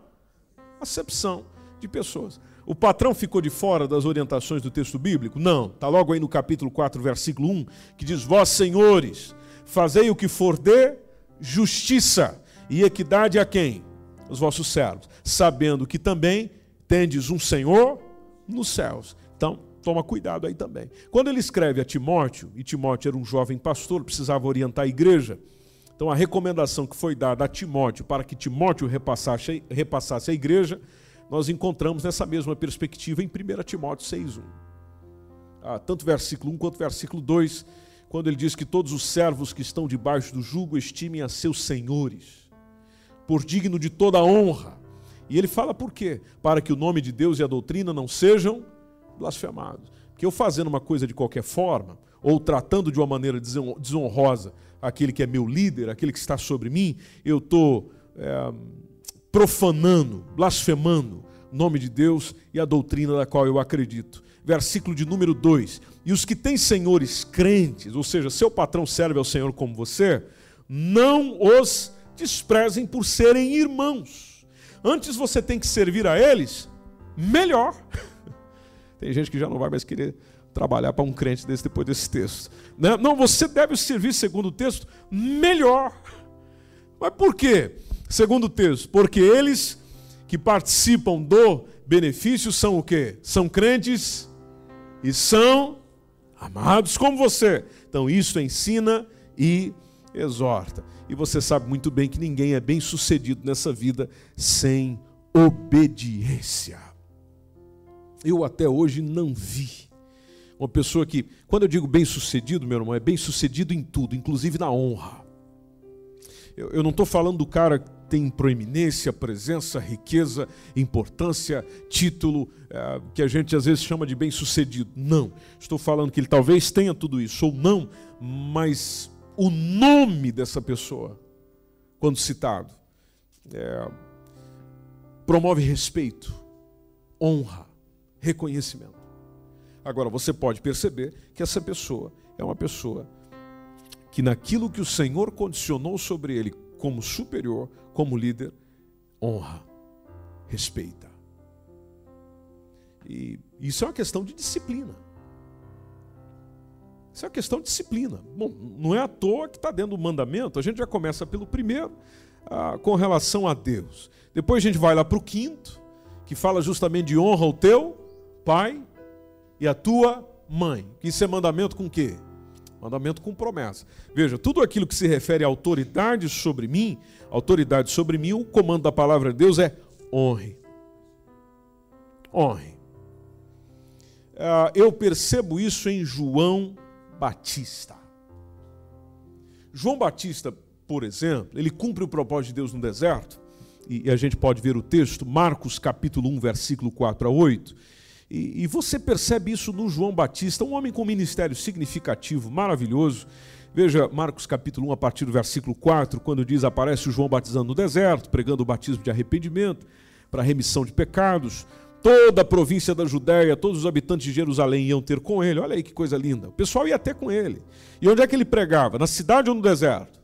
acepção de pessoas. O patrão ficou de fora das orientações do texto bíblico? Não. Está logo aí no capítulo 4, versículo 1, que diz: Vós, senhores, fazei o que for de justiça e equidade a quem? Os vossos servos, sabendo que também tendes um Senhor nos céus. Então, toma cuidado aí também. Quando ele escreve a Timóteo, e Timóteo era um jovem pastor, precisava orientar a igreja, então a recomendação que foi dada a Timóteo para que Timóteo repassasse, repassasse a igreja, nós encontramos nessa mesma perspectiva em 1 Timóteo 6,1. Ah, tanto versículo 1 quanto versículo 2, quando ele diz que todos os servos que estão debaixo do jugo estimem a seus senhores, por digno de toda honra. E ele fala por quê? Para que o nome de Deus e a doutrina não sejam blasfemados. Porque eu fazendo uma coisa de qualquer forma, ou tratando de uma maneira desonrosa aquele que é meu líder, aquele que está sobre mim, eu estou é, profanando, blasfemando o nome de Deus e a doutrina da qual eu acredito. Versículo de número 2: E os que têm senhores crentes, ou seja, seu patrão serve ao Senhor como você, não os desprezem por serem irmãos. Antes você tem que servir a eles melhor. <laughs> Tem gente que já não vai mais querer trabalhar para um crente desse depois desse texto. Né? Não, você deve servir, segundo o texto, melhor. Mas por quê? Segundo o texto, porque eles que participam do benefício são o quê? São crentes e são amados como você. Então isso ensina e exorta. E você sabe muito bem que ninguém é bem sucedido nessa vida sem obediência eu até hoje não vi Uma pessoa que, quando eu digo bem-sucedido, meu irmão, é bem-sucedido em tudo, inclusive na honra. Eu, eu não estou falando do cara que tem proeminência, presença, riqueza, importância, título, é, que a gente às vezes chama de bem-sucedido. Não. Estou falando que ele talvez tenha tudo isso, ou não, mas o nome dessa pessoa, quando citado, é, promove respeito, honra, reconhecimento. Agora, você pode perceber que essa pessoa é uma pessoa que, naquilo que o Senhor condicionou sobre ele como superior, como líder, honra, respeita. E isso é uma questão de disciplina. Isso é uma questão de disciplina. Bom, não é à toa que está dentro do mandamento. A gente já começa pelo primeiro, ah, com relação a Deus. Depois a gente vai lá para o quinto, que fala justamente de honra ao teu pai e a tua mãe. Isso é mandamento com quê? Mandamento com promessa. Veja, tudo aquilo que se refere à autoridade sobre mim, autoridade sobre mim, o comando da palavra de Deus é honre. Honre. Ah, eu percebo isso em João Batista. João Batista, por exemplo, ele cumpre o propósito de Deus no deserto, e a gente pode ver o texto, Marcos capítulo 1, versículo 4 a 8. E, e você percebe isso no João Batista, um homem com ministério significativo, maravilhoso. Veja Marcos capítulo 1, a partir do versículo 4, quando diz: Aparece o João batizando no deserto, pregando o batismo de arrependimento para remissão de pecados. Toda a província da Judéia, todos os habitantes de Jerusalém iam ter com ele. Olha aí que coisa linda. O pessoal ia até com ele. E onde é que ele pregava? Na cidade ou no deserto?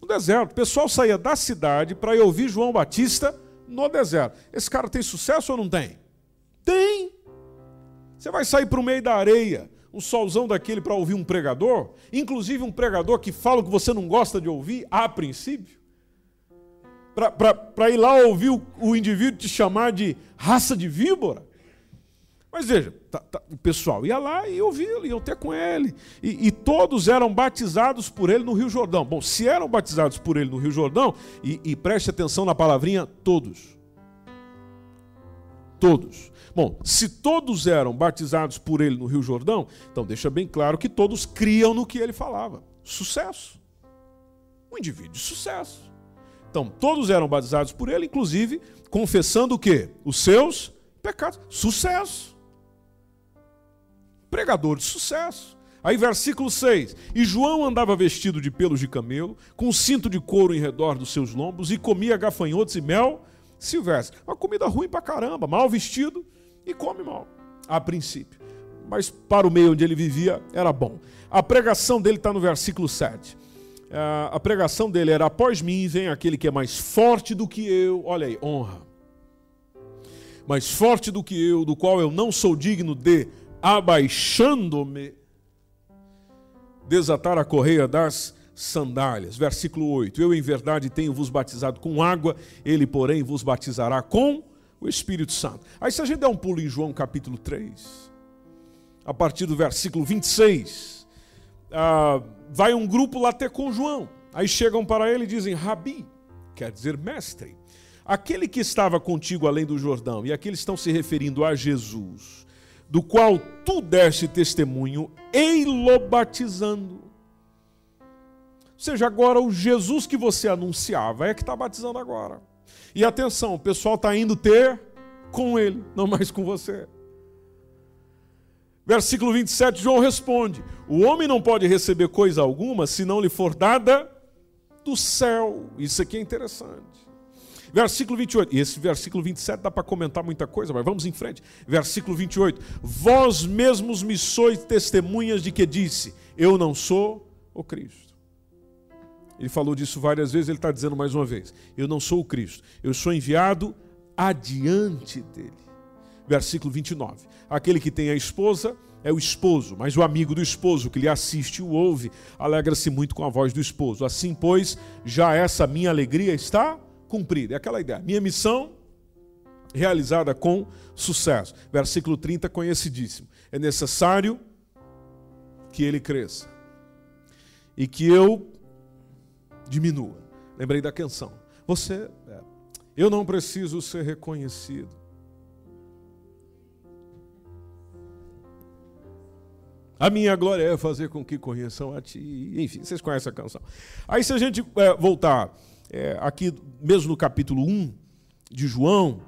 No deserto. O pessoal saía da cidade para ir ouvir João Batista no deserto. Esse cara tem sucesso ou não tem? Tem. Você vai sair para o meio da areia, um solzão daquele para ouvir um pregador, inclusive um pregador que fala o que você não gosta de ouvir, a princípio, para ir lá ouvir o, o, indivíduo te chamar de raça de víbora. Mas veja, tá, tá, o pessoal ia lá e ouvia, ia até com ele. E, e, todos eram batizados por ele no Rio Jordão. Bom, se eram batizados por ele no Rio Jordão, e, e preste atenção na palavrinha todos. Todos. Bom, se todos eram batizados por ele no Rio Jordão, então deixa bem claro que todos criam no que ele falava. Sucesso. Um indivíduo de sucesso. Então, todos eram batizados por ele, inclusive confessando o quê? Os seus pecados. Sucesso. Pregador de sucesso. Aí, versículo 6: E João andava vestido de pelos de camelo, com cinto de couro em redor dos seus lombos, e comia gafanhotos e mel silvestre. Uma comida ruim pra caramba, mal vestido, e come mal, a princípio. Mas para o meio onde ele vivia era bom. A pregação dele está no versículo 7. A pregação dele era: Após mim vem aquele que é mais forte do que eu. Olha aí, honra. Mais forte do que eu, do qual eu não sou digno de, abaixando-me, desatar a correia das sandálias. Versículo 8: Eu em verdade tenho vos batizado com água, ele, porém, vos batizará com o Espírito Santo. Aí se a gente der um pulo em João capítulo 3, a partir do versículo 26, ah, vai um grupo lá ter com João. Aí chegam para ele e dizem, Rabi, quer dizer mestre, aquele que estava contigo além do Jordão, e aqui eles estão se referindo a Jesus, do qual tu deste testemunho, ei-lo batizando. Ou seja, agora o Jesus que você anunciava é que está batizando agora. E atenção, o pessoal está indo ter com ele, não mais com você. Versículo 27, João responde: O homem não pode receber coisa alguma se não lhe for dada do céu. Isso aqui é interessante. Versículo 28, e esse versículo 27 dá para comentar muita coisa, mas vamos em frente. Versículo 28, Vós mesmos me sois testemunhas de que disse: Eu não sou o Cristo. Ele falou disso várias vezes, ele está dizendo mais uma vez: Eu não sou o Cristo, eu sou enviado adiante dele. Versículo 29. Aquele que tem a esposa é o esposo, mas o amigo do esposo que lhe assiste e o ouve alegra-se muito com a voz do esposo. Assim, pois, já essa minha alegria está cumprida. É aquela ideia. Minha missão realizada com sucesso. Versículo 30, conhecidíssimo. É necessário que ele cresça e que eu diminua. Lembrei da canção. Você, é, eu não preciso ser reconhecido. A minha glória é fazer com que conheçam a ti. Enfim, vocês conhecem a canção. Aí, se a gente é, voltar é, aqui, mesmo no capítulo 1 de João,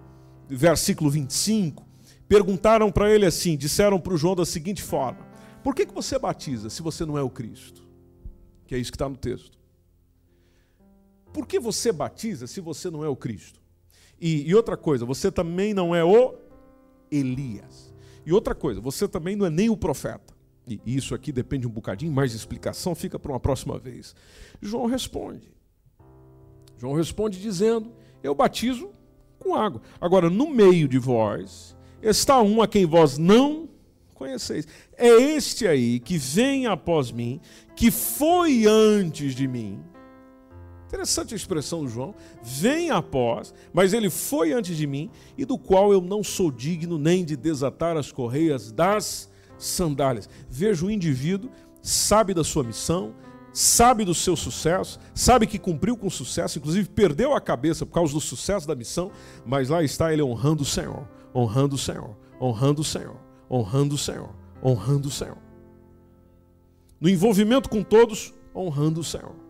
versículo 25, perguntaram para ele assim: disseram para o João da seguinte forma: Por que, que você batiza se você não é o Cristo? Que é isso que está no texto. Por que você batiza se você não é o Cristo? E, e outra coisa, você também não é o Elias. E outra coisa, você também não é nem o profeta e isso aqui depende um bocadinho mais de explicação, fica para uma próxima vez. João responde. João responde dizendo: Eu batizo com água. Agora, no meio de vós está um a quem vós não conheceis. É este aí que vem após mim, que foi antes de mim. Interessante a expressão do João. Vem após, mas ele foi antes de mim, e do qual eu não sou digno nem de desatar as correias das sandálias. Veja o indivíduo, sabe da sua missão, sabe do seu sucesso, sabe que cumpriu com sucesso, inclusive perdeu a cabeça por causa do sucesso da missão, mas lá está ele honrando o Senhor, honrando o Senhor, honrando o Senhor, honrando o Senhor, honrando o Senhor. No envolvimento com todos, honrando o Senhor.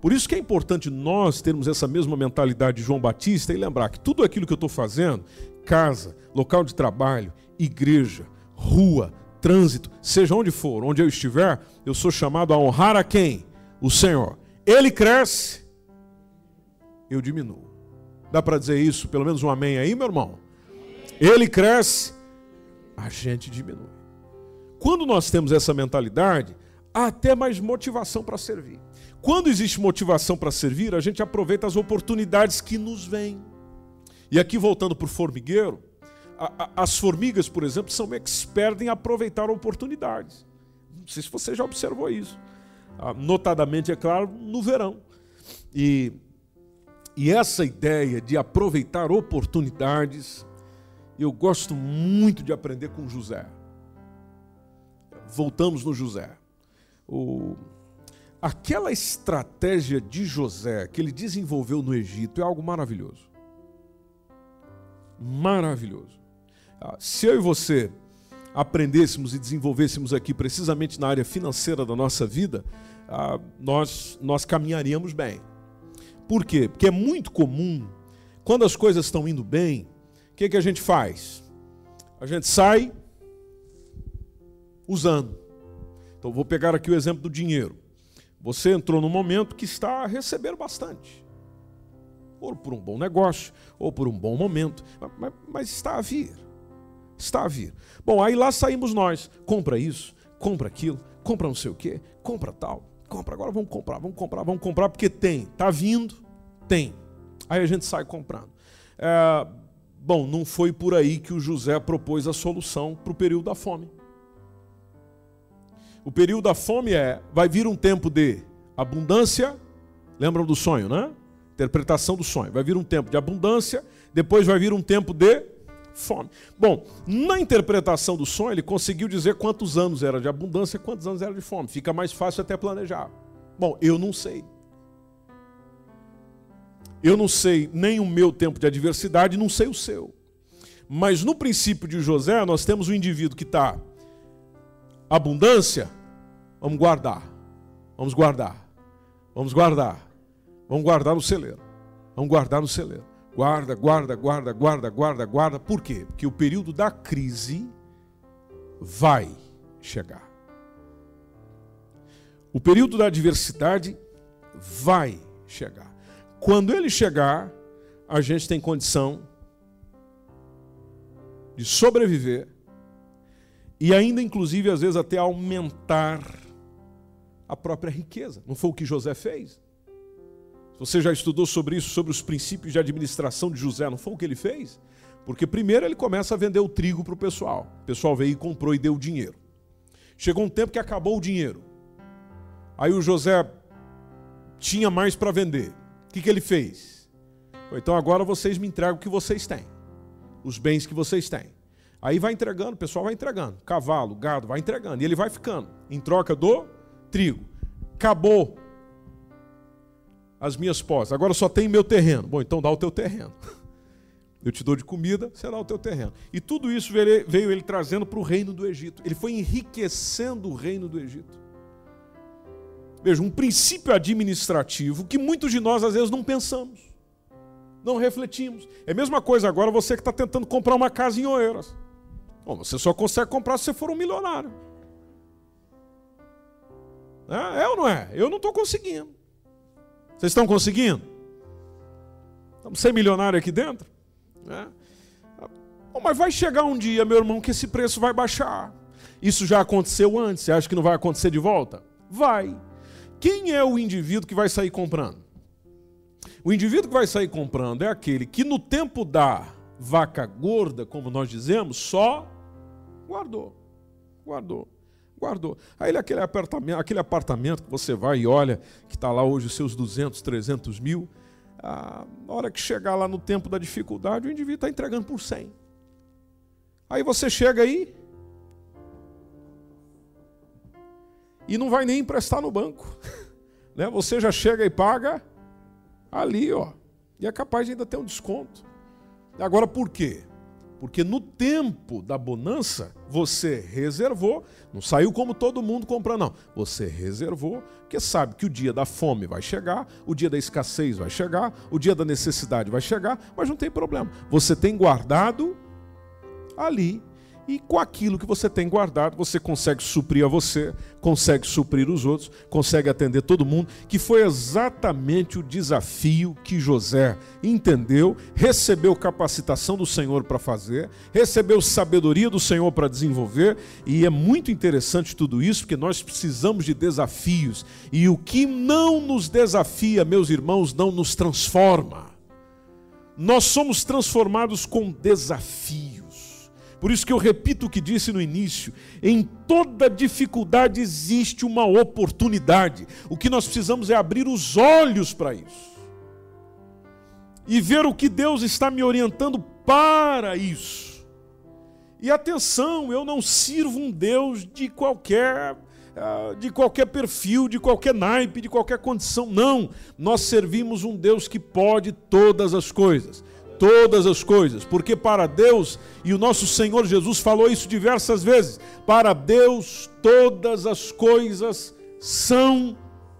Por isso que é importante nós termos essa mesma mentalidade de João Batista e lembrar que tudo aquilo que eu estou fazendo, casa, local de trabalho, igreja, rua, trânsito, seja onde for, onde eu estiver, eu sou chamado a honrar a quem? O Senhor. Ele cresce, eu diminuo. Dá para dizer isso? Pelo menos um amém aí, meu irmão? Ele cresce, a gente diminui. Quando nós temos essa mentalidade, há até mais motivação para servir. Quando existe motivação para servir, a gente aproveita as oportunidades que nos vêm. E aqui voltando para o formigueiro, as formigas, por exemplo, são expertas em aproveitar oportunidades. Não sei se você já observou isso. Ah, notadamente, é claro, no verão. E, e essa ideia de aproveitar oportunidades, eu gosto muito de aprender com José. Voltamos no José. O, aquela estratégia de José que ele desenvolveu no Egito é algo maravilhoso. Maravilhoso. Ah, se eu e você aprendêssemos e desenvolvêssemos aqui precisamente na área financeira da nossa vida, ah, nós, nós caminharíamos bem. Por quê? Porque é muito comum, quando as coisas estão indo bem, o que, que a gente faz? A gente sai usando. Então, vou pegar aqui o exemplo do dinheiro. Você entrou num momento que está a receber bastante. Ou por um bom negócio, ou por um bom momento, mas, mas está a vir está a vir. Bom, aí lá saímos nós. Compra isso, compra aquilo, compra não sei o quê, compra tal, compra. Agora vamos comprar, vamos comprar, vamos comprar, porque tem. Está vindo, tem. Aí a gente sai comprando. É, bom, não foi por aí que o José propôs a solução para o período da fome. O período da fome é: vai vir um tempo de abundância. Lembram do sonho, né? Interpretação do sonho. Vai vir um tempo de abundância, depois vai vir um tempo de fome. Bom, na interpretação do sonho, ele conseguiu dizer quantos anos era de abundância e quantos anos era de fome. Fica mais fácil até planejar. Bom, eu não sei. Eu não sei nem o meu tempo de adversidade, não sei o seu. Mas no princípio de José, nós temos um indivíduo que está abundância, vamos guardar. Vamos guardar. Vamos guardar. Vamos guardar no celeiro. Vamos guardar no celeiro. Guarda, guarda, guarda, guarda, guarda, guarda. Por quê? Porque o período da crise vai chegar. O período da adversidade vai chegar. Quando ele chegar, a gente tem condição de sobreviver e ainda, inclusive, às vezes até aumentar a própria riqueza. Não foi o que José fez? Você já estudou sobre isso, sobre os princípios de administração de José, não foi o que ele fez? Porque primeiro ele começa a vender o trigo para o pessoal. O pessoal veio e comprou e deu o dinheiro. Chegou um tempo que acabou o dinheiro. Aí o José tinha mais para vender. O que, que ele fez? Então agora vocês me entregam o que vocês têm. Os bens que vocês têm. Aí vai entregando, o pessoal vai entregando. Cavalo, gado, vai entregando. E ele vai ficando em troca do trigo. Acabou as minhas posses. Agora só tem meu terreno. Bom, então dá o teu terreno. <laughs> Eu te dou de comida, será o teu terreno. E tudo isso veio ele trazendo para o reino do Egito. Ele foi enriquecendo o reino do Egito. Veja, um princípio administrativo que muitos de nós às vezes não pensamos, não refletimos. É a mesma coisa agora você que está tentando comprar uma casa em Oeiras. Bom, você só consegue comprar se você for um milionário. É, é ou não é? Eu não estou conseguindo. Vocês estão conseguindo? Estamos sem milionário aqui dentro? Bom, mas vai chegar um dia, meu irmão, que esse preço vai baixar. Isso já aconteceu antes, você acha que não vai acontecer de volta? Vai. Quem é o indivíduo que vai sair comprando? O indivíduo que vai sair comprando é aquele que no tempo da vaca gorda, como nós dizemos, só guardou. Guardou. Guardou. Aí aquele apartamento, aquele apartamento que você vai e olha, que está lá hoje os seus 200, 300 mil, ah, na hora que chegar lá no tempo da dificuldade, o indivíduo está entregando por 100. Aí você chega aí e não vai nem emprestar no banco. <laughs> Né? Você já chega e paga ali, ó. E é capaz de ainda ter um desconto. Agora por quê? Porque no tempo da bonança, você reservou, não saiu como todo mundo comprando, não. Você reservou, porque sabe que o dia da fome vai chegar, o dia da escassez vai chegar, o dia da necessidade vai chegar, mas não tem problema. Você tem guardado ali e com aquilo que você tem guardado, você consegue suprir a você, consegue suprir os outros, consegue atender todo mundo, que foi exatamente o desafio que José entendeu, recebeu capacitação do Senhor para fazer, recebeu sabedoria do Senhor para desenvolver, e é muito interessante tudo isso, porque nós precisamos de desafios, e o que não nos desafia, meus irmãos, não nos transforma. Nós somos transformados com desafios. Por isso que eu repito o que disse no início: em toda dificuldade existe uma oportunidade. O que nós precisamos é abrir os olhos para isso e ver o que Deus está me orientando para isso. E atenção, eu não sirvo um Deus de qualquer ah, de qualquer perfil, de qualquer naipe, de qualquer condição. Não, nós servimos um Deus que pode todas as coisas todas as coisas, porque para Deus, e o nosso Senhor Jesus falou isso diversas vezes, para Deus todas as coisas são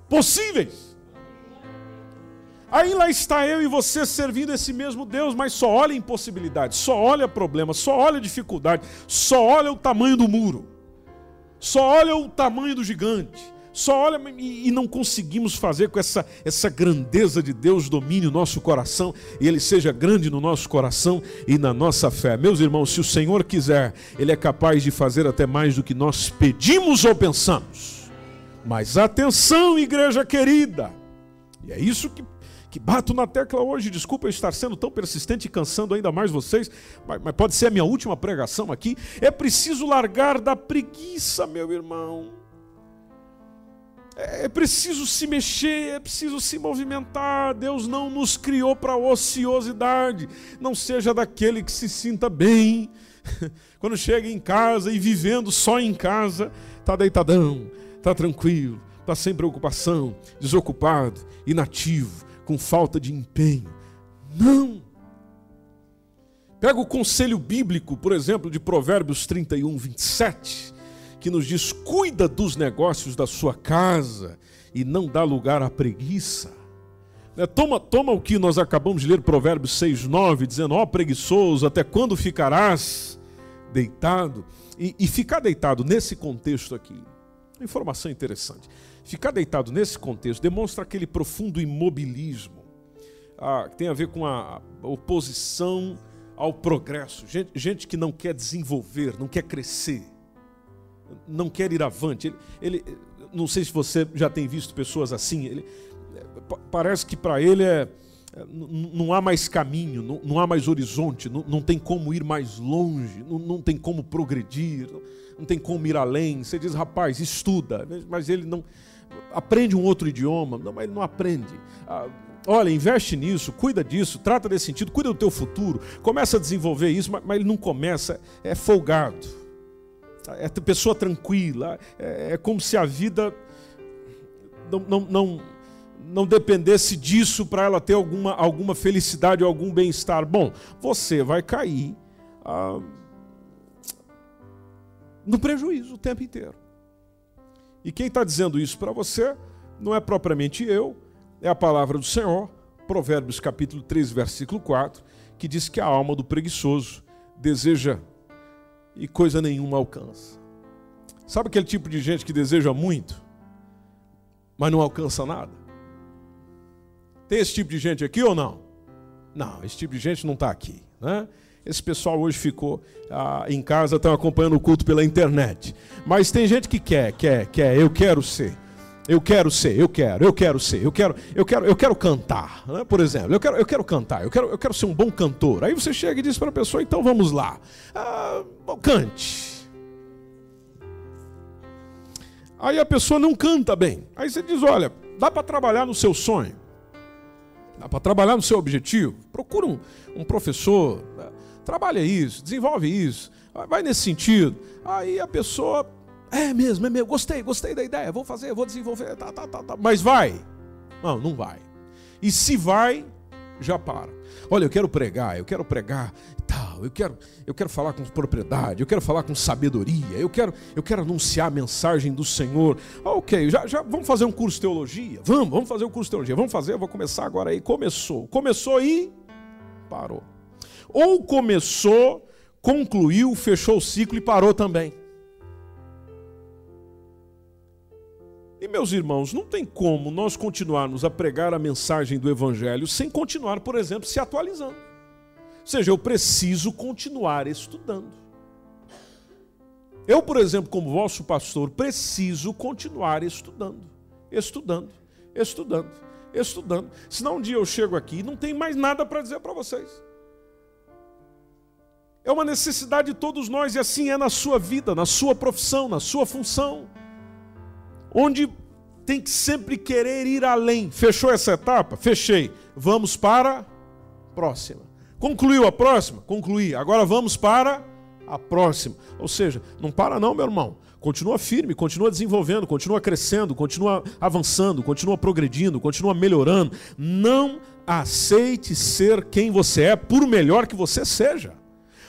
possíveis. Aí lá está eu e você servindo esse mesmo Deus, mas só olha impossibilidade, só olha problema, só olha dificuldade, só olha o tamanho do muro, só olha o tamanho do gigante só olha e não conseguimos fazer com essa, essa grandeza de Deus domine o nosso coração e Ele seja grande no nosso coração e na nossa fé. Meus irmãos, se o Senhor quiser, Ele é capaz de fazer até mais do que nós pedimos ou pensamos. Mas atenção, igreja querida, e é isso que, que bato na tecla hoje. Desculpa eu estar sendo tão persistente e cansando ainda mais vocês, mas, mas pode ser a minha última pregação aqui. É preciso largar da preguiça, meu irmão. É preciso se mexer, é preciso se movimentar. Deus não nos criou para ociosidade. Não seja daquele que se sinta bem <laughs> quando chega em casa e vivendo só em casa, está deitadão, está tranquilo, está sem preocupação, desocupado, inativo, com falta de empenho. Não! Pega o conselho bíblico, por exemplo, de Provérbios 31, 27 que nos diz: cuida dos negócios da sua casa e não dá lugar à preguiça. É, toma, toma o que nós acabamos de ler, Provérbios 6, 9, dizendo: Ó oh, preguiçoso, até quando ficarás deitado? E, e ficar deitado nesse contexto aqui, informação interessante. Ficar deitado nesse contexto demonstra aquele profundo imobilismo, ah, que tem a ver com a oposição ao progresso. Gente, gente que não quer desenvolver, não quer crescer não quer ir avante. Ele, ele não sei se você já tem visto pessoas assim. Ele, parece que para ele é, é não há mais caminho, não, não há mais horizonte, não, não, tem como ir mais longe, não, não tem como progredir, não tem como ir além. Você diz, rapaz, estuda, mas ele não aprende um outro idioma, não, mas ele não aprende. Ah, olha, investe nisso, cuida disso, trata desse sentido, cuida do teu futuro, começa a desenvolver isso, mas, mas ele não começa, é folgado é pessoa tranquila, é, é como se a vida não, não, não, não dependesse disso para ela ter alguma, alguma felicidade ou algum bem-estar. Bom, você vai cair ah, no prejuízo o tempo inteiro. E quem está dizendo isso para você não é propriamente eu, é a palavra do Senhor, Provérbios capítulo 3, versículo 4, que diz que a alma do preguiçoso deseja e coisa nenhuma alcança. Sabe aquele tipo de gente que deseja muito, mas não alcança nada? Tem esse tipo de gente aqui ou não? Não, esse tipo de gente não está aqui. Né? Esse pessoal hoje ficou ah, em casa, estão acompanhando o culto pela internet. Mas tem gente que quer, quer, quer, eu quero ser. Eu quero ser, eu quero, eu quero ser, eu quero, eu quero, eu quero cantar, né? por exemplo, eu quero, eu quero cantar, eu quero, eu quero ser um bom cantor. Aí você chega e diz para a pessoa, então vamos lá, ah, cante. Aí a pessoa não canta bem. Aí você diz, olha, dá para trabalhar no seu sonho. Dá para trabalhar no seu objetivo? Procura um, um professor, né? trabalha isso, desenvolve isso, vai nesse sentido. Aí a pessoa, é mesmo, é mesmo, gostei, gostei da ideia, vou fazer, vou desenvolver, tá, tá, tá, tá. Mas vai? Não, não vai. E se vai, já para. Olha, eu quero pregar, eu quero pregar tal, eu quero, eu quero falar com propriedade, eu quero falar com sabedoria, eu quero, eu quero anunciar a mensagem do Senhor. Ok, já, já vamos fazer um curso de teologia? Vamos, vamos fazer um curso de teologia. Vamos fazer, eu vou começar agora aí. Começou. Começou e parou. Ou começou, concluiu, fechou o ciclo e parou também. E meus irmãos, não tem como nós continuarmos a pregar a mensagem do Evangelho sem continuar, por exemplo, se atualizando. Ou seja, eu preciso continuar estudando. Eu, por exemplo, como vosso pastor, preciso continuar estudando, estudando, estudando, estudando. Senão um dia eu chego aqui e não tem mais nada para dizer para vocês. É uma necessidade de todos nós e assim é na sua vida, na sua profissão, na sua função onde tem que sempre querer ir além. Fechou essa etapa? Fechei. Vamos para a próxima. Concluiu a próxima? Concluí. Agora vamos para a próxima. Ou seja, não para não, meu irmão. Continua firme, continua desenvolvendo, continua crescendo, continua avançando, continua progredindo, continua melhorando. Não aceite ser quem você é, por melhor que você seja.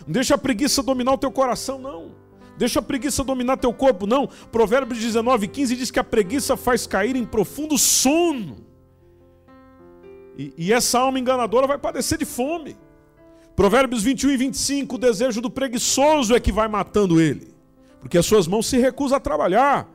Não deixa a preguiça dominar o teu coração, não. Deixa a preguiça dominar teu corpo, não. Provérbios 19, 15 diz que a preguiça faz cair em profundo sono. E, e essa alma enganadora vai padecer de fome. Provérbios 21 e 25, o desejo do preguiçoso é que vai matando ele, porque as suas mãos se recusam a trabalhar.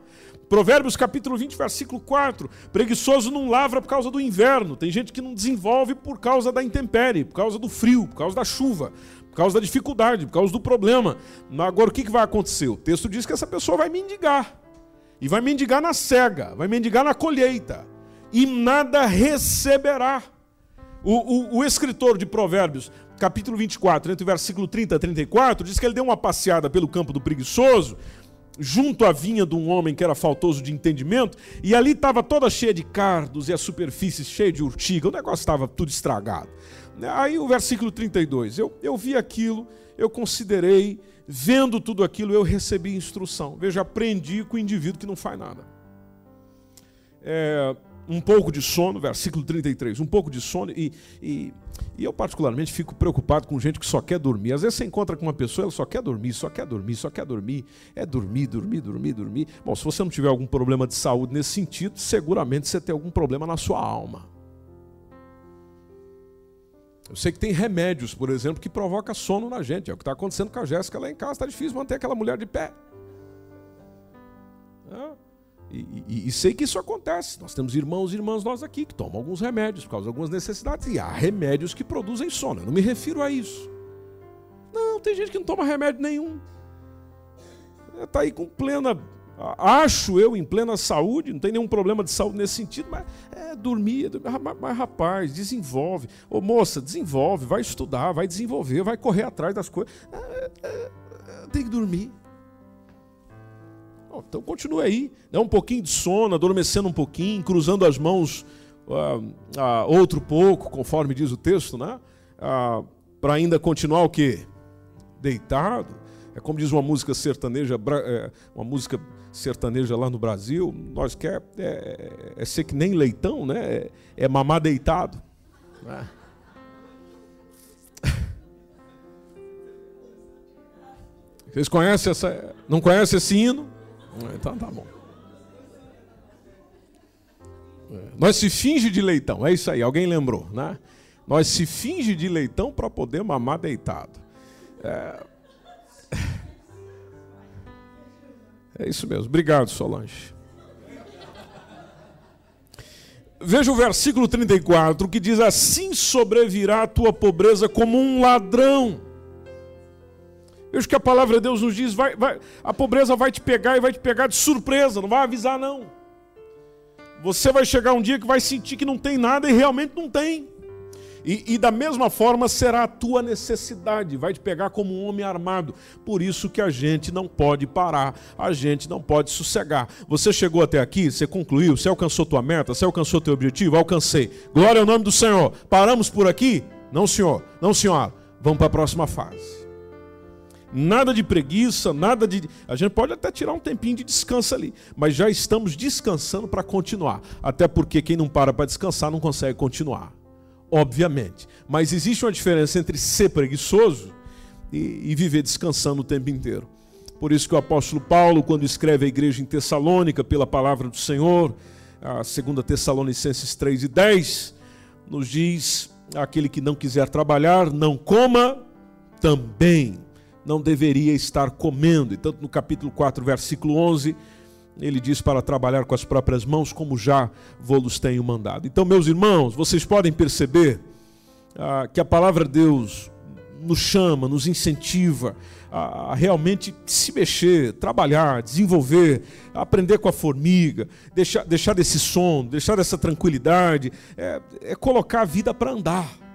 Provérbios capítulo 20, versículo 4. Preguiçoso não lavra por causa do inverno. Tem gente que não desenvolve por causa da intempérie, por causa do frio, por causa da chuva causa da dificuldade, por causa do problema. Agora, o que vai acontecer? O texto diz que essa pessoa vai mendigar. E vai mendigar na cega, vai mendigar na colheita. E nada receberá. O, o, o escritor de Provérbios, capítulo 24, entre o versículo 30 a 34, diz que ele deu uma passeada pelo campo do preguiçoso, junto à vinha de um homem que era faltoso de entendimento, e ali estava toda cheia de cardos e a superfície cheia de urtiga, o negócio estava tudo estragado. Aí o versículo 32, eu, eu vi aquilo, eu considerei, vendo tudo aquilo, eu recebi instrução. Veja, aprendi com o indivíduo que não faz nada. É, um pouco de sono, versículo 33, um pouco de sono, e, e, e, eu particularmente fico preocupado com gente que só quer dormir. Às vezes você encontra com uma pessoa, ela só quer dormir, só quer dormir, só quer dormir, é dormir, dormir, dormir, dormir. Bom, se você não tiver algum problema de saúde nesse sentido, seguramente você tem algum problema na sua alma. Eu sei que tem remédios, por exemplo, que provoca sono na gente. É o que está acontecendo com a Jéssica lá em casa. Está difícil manter aquela mulher de pé. É. E, e, e, sei que isso acontece. Nós temos irmãos e irmãs nós aqui que tomam alguns remédios por causa de algumas necessidades. E há remédios que produzem sono. Eu não me refiro a isso. Não, tem gente que não toma remédio nenhum. Está aí com plena acho eu em plena saúde, não tem nenhum problema de saúde nesse sentido, mas é dormir, mas, mas rapaz, desenvolve. Ô moça, desenvolve, vai estudar, vai desenvolver, vai correr atrás das coisas. É, é, é, tem que dormir. Bom, então continue aí, dá um pouquinho de sono, adormecendo um pouquinho, cruzando as mãos uh, uh, outro pouco, conforme diz o texto, né? Uh, Para ainda continuar o quê? Deitado. É como diz uma música sertaneja, é, uma música sertaneja lá no Brasil, nós quer é, é ser que nem leitão, né? É, é mamar deitado. Né? Vocês conhecem essa? Não conhecem esse hino? Então tá bom. É. Nós se finge de leitão, é isso aí, alguém lembrou, né? Nós se finge de leitão para poder mamar deitado. É... é isso mesmo. Obrigado, Solange. Veja o versículo 34 que diz: Assim sobrevirá a tua pobreza como um ladrão. Veja que a palavra de Deus nos diz: vai, vai, a pobreza vai te pegar e vai te pegar de surpresa, não vai avisar, não. Você vai chegar um dia que vai sentir que não tem nada e realmente não tem. E, e, da mesma forma será a tua necessidade, vai te pegar como um homem armado. Por isso que a gente não pode parar, a gente não pode sossegar. Você chegou até aqui, você concluiu, você alcançou tua meta, você alcançou teu objetivo? Alcancei. Glória ao nome do Senhor. Paramos por aqui? Não, senhor. Não, senhora. Vamos para a próxima fase. Nada de preguiça, nada de. A gente pode até tirar um tempinho de descanso ali, mas já estamos descansando para continuar. Até porque quem não para para descansar não consegue continuar obviamente. Mas existe uma diferença entre ser preguiçoso e, e, viver descansando o tempo inteiro. Por isso que o apóstolo Paulo, quando escreve a igreja em Tessalônica pela palavra do Senhor, a 2 Tessalonicenses 3 e 10, nos diz: aquele que não quiser trabalhar, não coma também. Não deveria estar comendo. E tanto no capítulo 4, versículo 11, ele diz para trabalhar com as próprias mãos, como já vos tenho mandado. Então, meus irmãos, vocês podem perceber ah, que a palavra de Deus nos chama, nos incentiva a, realmente se mexer, trabalhar, desenvolver, aprender com a formiga, deixar, deixar desse som, deixar dessa tranquilidade, é, é colocar a vida para andar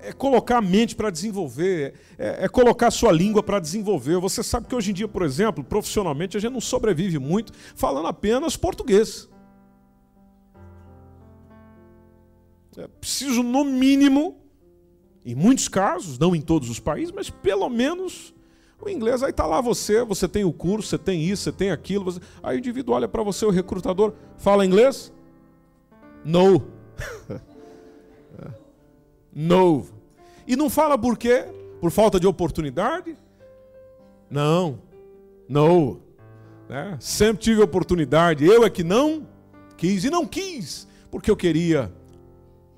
é colocar a mente para desenvolver, é, é, colocar a sua língua para desenvolver. Você sabe que hoje em dia, por exemplo, profissionalmente, a gente não sobrevive muito falando apenas português. É preciso, no mínimo, em muitos casos, não em todos os países, mas pelo menos o inglês. Aí está lá você, você tem o curso, você tem isso, você tem aquilo. Você... Aí o indivíduo olha para você, o recrutador, fala inglês? No. <laughs> no. E não fala por quê? Por falta de oportunidade? Não, não. Né? Sempre tive oportunidade. Eu é que não quis e não quis porque eu queria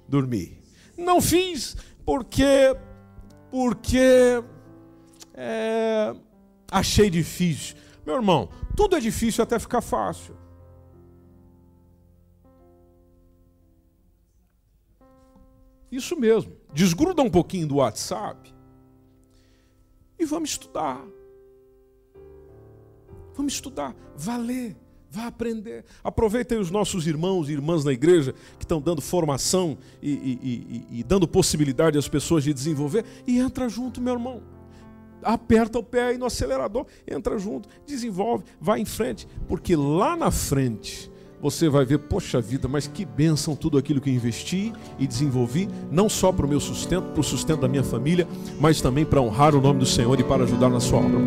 dormir. Não fiz porque porque é, achei difícil. Meu irmão, tudo é difícil até ficar fácil. Isso mesmo. Desgruda um pouquinho do WhatsApp e vamos estudar. Vamos estudar, vá ler, vá aprender. Aproveitem os nossos irmãos e irmãs na igreja que estão dando formação e, e, e, e dando possibilidade às pessoas de desenvolver. E entra junto, meu irmão. Aperta o pé aí no acelerador, entra junto, desenvolve, vai em frente, porque lá na frente você vai ver, poxa vida, mas que bênção tudo aquilo que investi e desenvolvi, não só para o meu sustento, para o sustento da minha família, mas também para honrar o nome do Senhor e para ajudar na sua obra.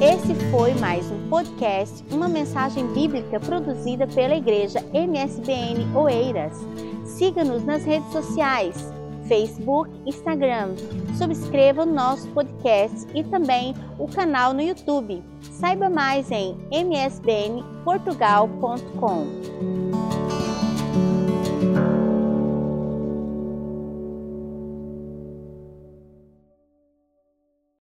Esse foi mais um podcast, uma mensagem bíblica produzida pela igreja MSBN Oeiras. Siga-nos nas redes sociais Facebook, Instagram. Subscreva o nosso podcast e também o canal no YouTube. Saiba mais em msbnportugal.com.